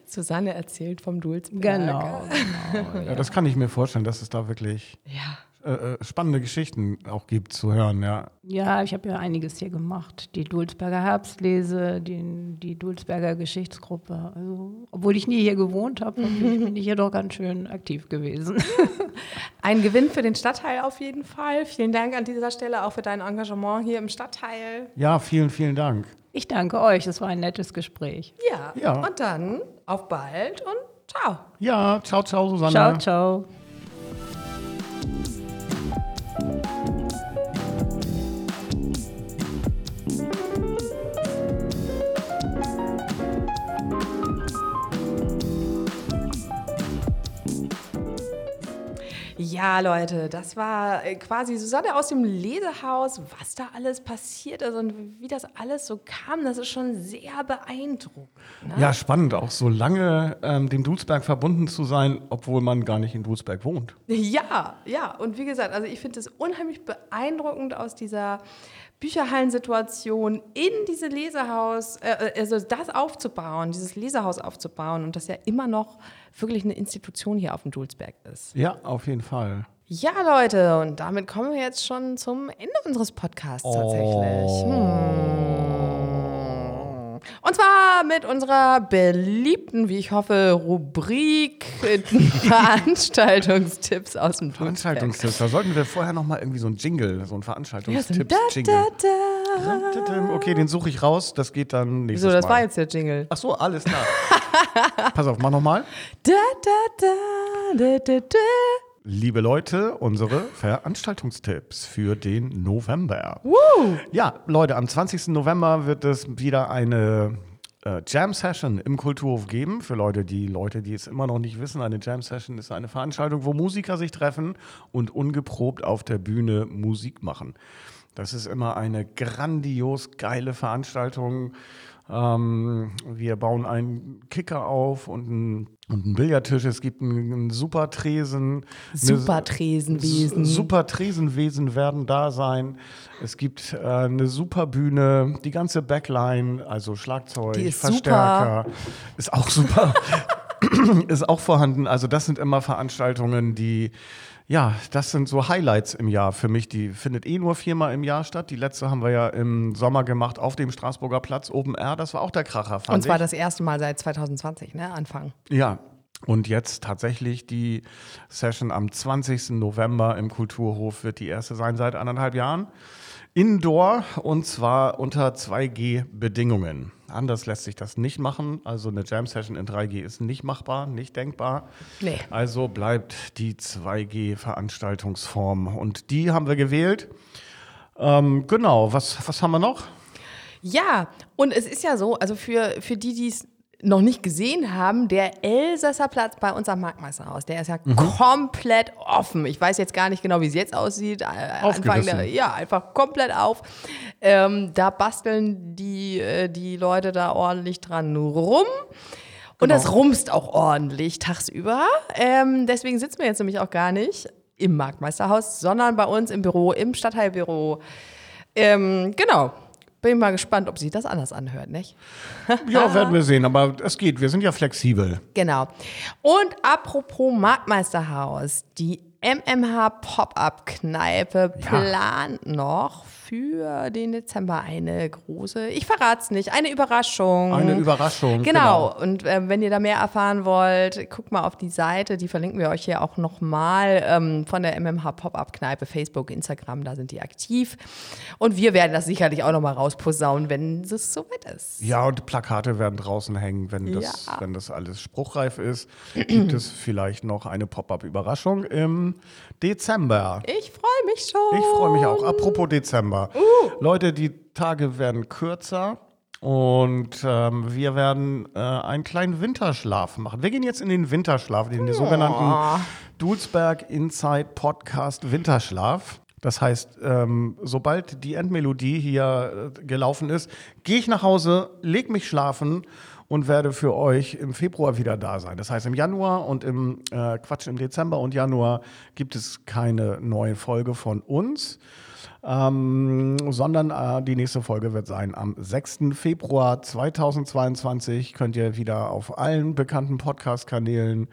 Susanne erzählt vom Dulzberg. Genau. genau ja. ja. das kann ich mir vorstellen, dass es da wirklich. Ja äh, äh, spannende Geschichten auch gibt zu hören, ja. Ja, ich habe ja einiges hier gemacht. Die Dulsberger Herbstlese, die, die Dulsberger Geschichtsgruppe. Also, obwohl ich nie hier gewohnt habe, bin ich hier doch ganz schön aktiv gewesen. Ein Gewinn für den Stadtteil auf jeden Fall. Vielen Dank an dieser Stelle auch für dein Engagement hier im Stadtteil. Ja, vielen, vielen Dank. Ich danke euch. Es war ein nettes Gespräch. Ja. ja. Und dann auf bald und ciao. Ja, ciao, ciao, Susanne. Ciao, ciao. Ja, Leute, das war äh, quasi Susanne aus dem Lesehaus, was da alles passiert ist und wie das alles so kam, das ist schon sehr beeindruckend. Ne? Ja, spannend, auch so lange ähm, dem Dulsberg verbunden zu sein, obwohl man gar nicht in Dulsberg wohnt. Ja, ja, und wie gesagt, also ich finde es unheimlich beeindruckend aus dieser Bücherhallensituation in diese Lesehaus, äh, also das aufzubauen, dieses Lesehaus aufzubauen und das ja immer noch wirklich eine Institution hier auf dem Dulsberg ist. Ja, auf jeden Fall. Ja, Leute, und damit kommen wir jetzt schon zum Ende unseres Podcasts tatsächlich. Oh. Hm. Und zwar mit unserer beliebten, wie ich hoffe, Rubrik Veranstaltungstipps aus dem Veranstaltungstipps. Da sollten wir vorher noch mal irgendwie so ein Jingle, so ein Veranstaltungstipps-Jingle. Okay, den suche ich raus. Das geht dann nächstes Mal. So, das war jetzt der Jingle. Ach so, alles klar. Pass auf, mach noch mal. Liebe Leute, unsere Veranstaltungstipps für den November. Woo! Ja, Leute, am 20. November wird es wieder eine äh, Jam Session im Kulturhof geben. Für Leute, die Leute, die es immer noch nicht wissen, eine Jam Session ist eine Veranstaltung, wo Musiker sich treffen und ungeprobt auf der Bühne Musik machen. Das ist immer eine grandios geile Veranstaltung. Ähm, wir bauen einen Kicker auf und einen, und einen Billardtisch. Es gibt einen, einen super Tresen. Super Tresenwesen. Super Tresenwesen werden da sein. Es gibt äh, eine super Bühne, die ganze Backline, also Schlagzeug, ist Verstärker, super. ist auch super. ist auch vorhanden. Also das sind immer Veranstaltungen, die ja, das sind so Highlights im Jahr für mich. Die findet eh nur viermal im Jahr statt. Die letzte haben wir ja im Sommer gemacht auf dem Straßburger Platz Open Air. Das war auch der Kracher, fand Und zwar ich. das erste Mal seit 2020, ne? Anfang. Ja, und jetzt tatsächlich die Session am 20. November im Kulturhof wird die erste sein seit anderthalb Jahren. Indoor und zwar unter 2G-Bedingungen. Anders lässt sich das nicht machen. Also eine Jam-Session in 3G ist nicht machbar, nicht denkbar. Nee. Also bleibt die 2G-Veranstaltungsform. Und die haben wir gewählt. Ähm, genau, was, was haben wir noch? Ja, und es ist ja so, also für, für die, die es noch nicht gesehen haben, der Elsässer Platz bei uns am Marktmeisterhaus, der ist ja Mhm. komplett offen. Ich weiß jetzt gar nicht genau, wie es jetzt aussieht. Äh, Anfang der, ja, einfach komplett auf. Ähm, da basteln die, äh, die Leute da ordentlich dran rum. Und Genau. das rumst auch ordentlich tagsüber. Ähm, deswegen sitzen wir jetzt nämlich auch gar nicht im Marktmeisterhaus, sondern bei uns im Büro, im Stadtteilbüro. Ähm, genau. Bin mal gespannt, ob sie das anders anhört, nicht? Ja, werden wir sehen, aber es geht. Wir sind ja flexibel. Genau. Und apropos Marktmeisterhaus, die MMH Pop-Up-Kneipe plant noch für den Dezember eine große, ich verrat's nicht, eine Überraschung. Eine Überraschung. Genau. Und ähm, wenn ihr da mehr erfahren wollt, guckt mal auf die Seite. Die verlinken wir euch hier auch nochmal ähm, von der MMH Pop-Up-Kneipe, Facebook, Instagram. Da sind die aktiv. Und wir werden das sicherlich auch nochmal rausposaunen, wenn es soweit ist. Ja, und Plakate werden draußen hängen, wenn das, Ja. wenn das alles spruchreif ist. Gibt es vielleicht noch eine Pop-up-Überraschung im Dezember. Ich freue mich schon. Ich freue mich auch. Apropos Dezember. Leute, die Tage werden kürzer. Und ähm, wir werden äh, einen kleinen Winterschlaf machen. Wir gehen jetzt in den Winterschlaf, in den sogenannten Dulsberg Inside Podcast Winterschlaf. Das heißt, ähm, sobald die Endmelodie hier äh, gelaufen ist, gehe ich nach Hause, leg mich schlafen und werde für euch im Februar wieder da sein. Das heißt, im Januar und im äh, Quatsch im Dezember und Januar gibt es keine neue Folge von uns. Ähm, sondern äh, die nächste Folge wird sein am 6. Februar 2022. Könnt ihr wieder auf allen bekannten Podcast-Kanälen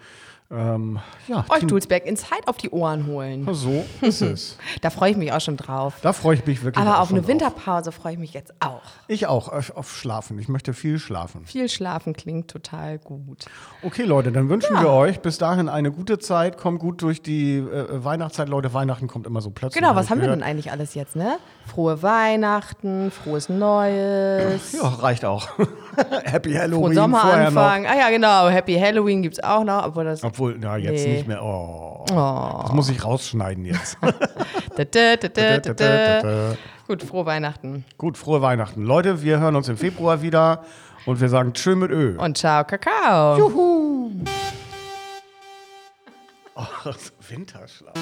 ähm, ja, Euch Dulsberg in Zeit auf die Ohren holen. so ist es. Da freue ich mich auch schon drauf. Da freue ich mich wirklich Aber auch auf eine. Winterpause freue ich mich jetzt auch. Ich auch, auf, auf Schlafen. Ich möchte viel schlafen. Viel schlafen klingt total gut. Okay, Leute, dann wünschen wir euch bis dahin eine gute Zeit. Kommt gut durch die äh, Weihnachtszeit. Leute, Weihnachten kommt immer so plötzlich. Genau, was haben wir gehört. denn eigentlich alles jetzt, ne? Frohe Weihnachten, frohes Neues, Ja, reicht auch. Happy Halloween frohen. Sommeranfang. Ah ja, genau, Happy Halloween gibt es auch noch. Obwohl das Obwohl, na, jetzt Nee. nicht mehr. Oh. Das muss ich rausschneiden jetzt. Da, da, da. Gut, frohe Weihnachten. Gut, frohe Weihnachten. Leute, wir hören uns im Februar wieder und wir sagen Tschö mit Ö. Und ciao, Kakao. Juhu. Oh, Winterschlaf.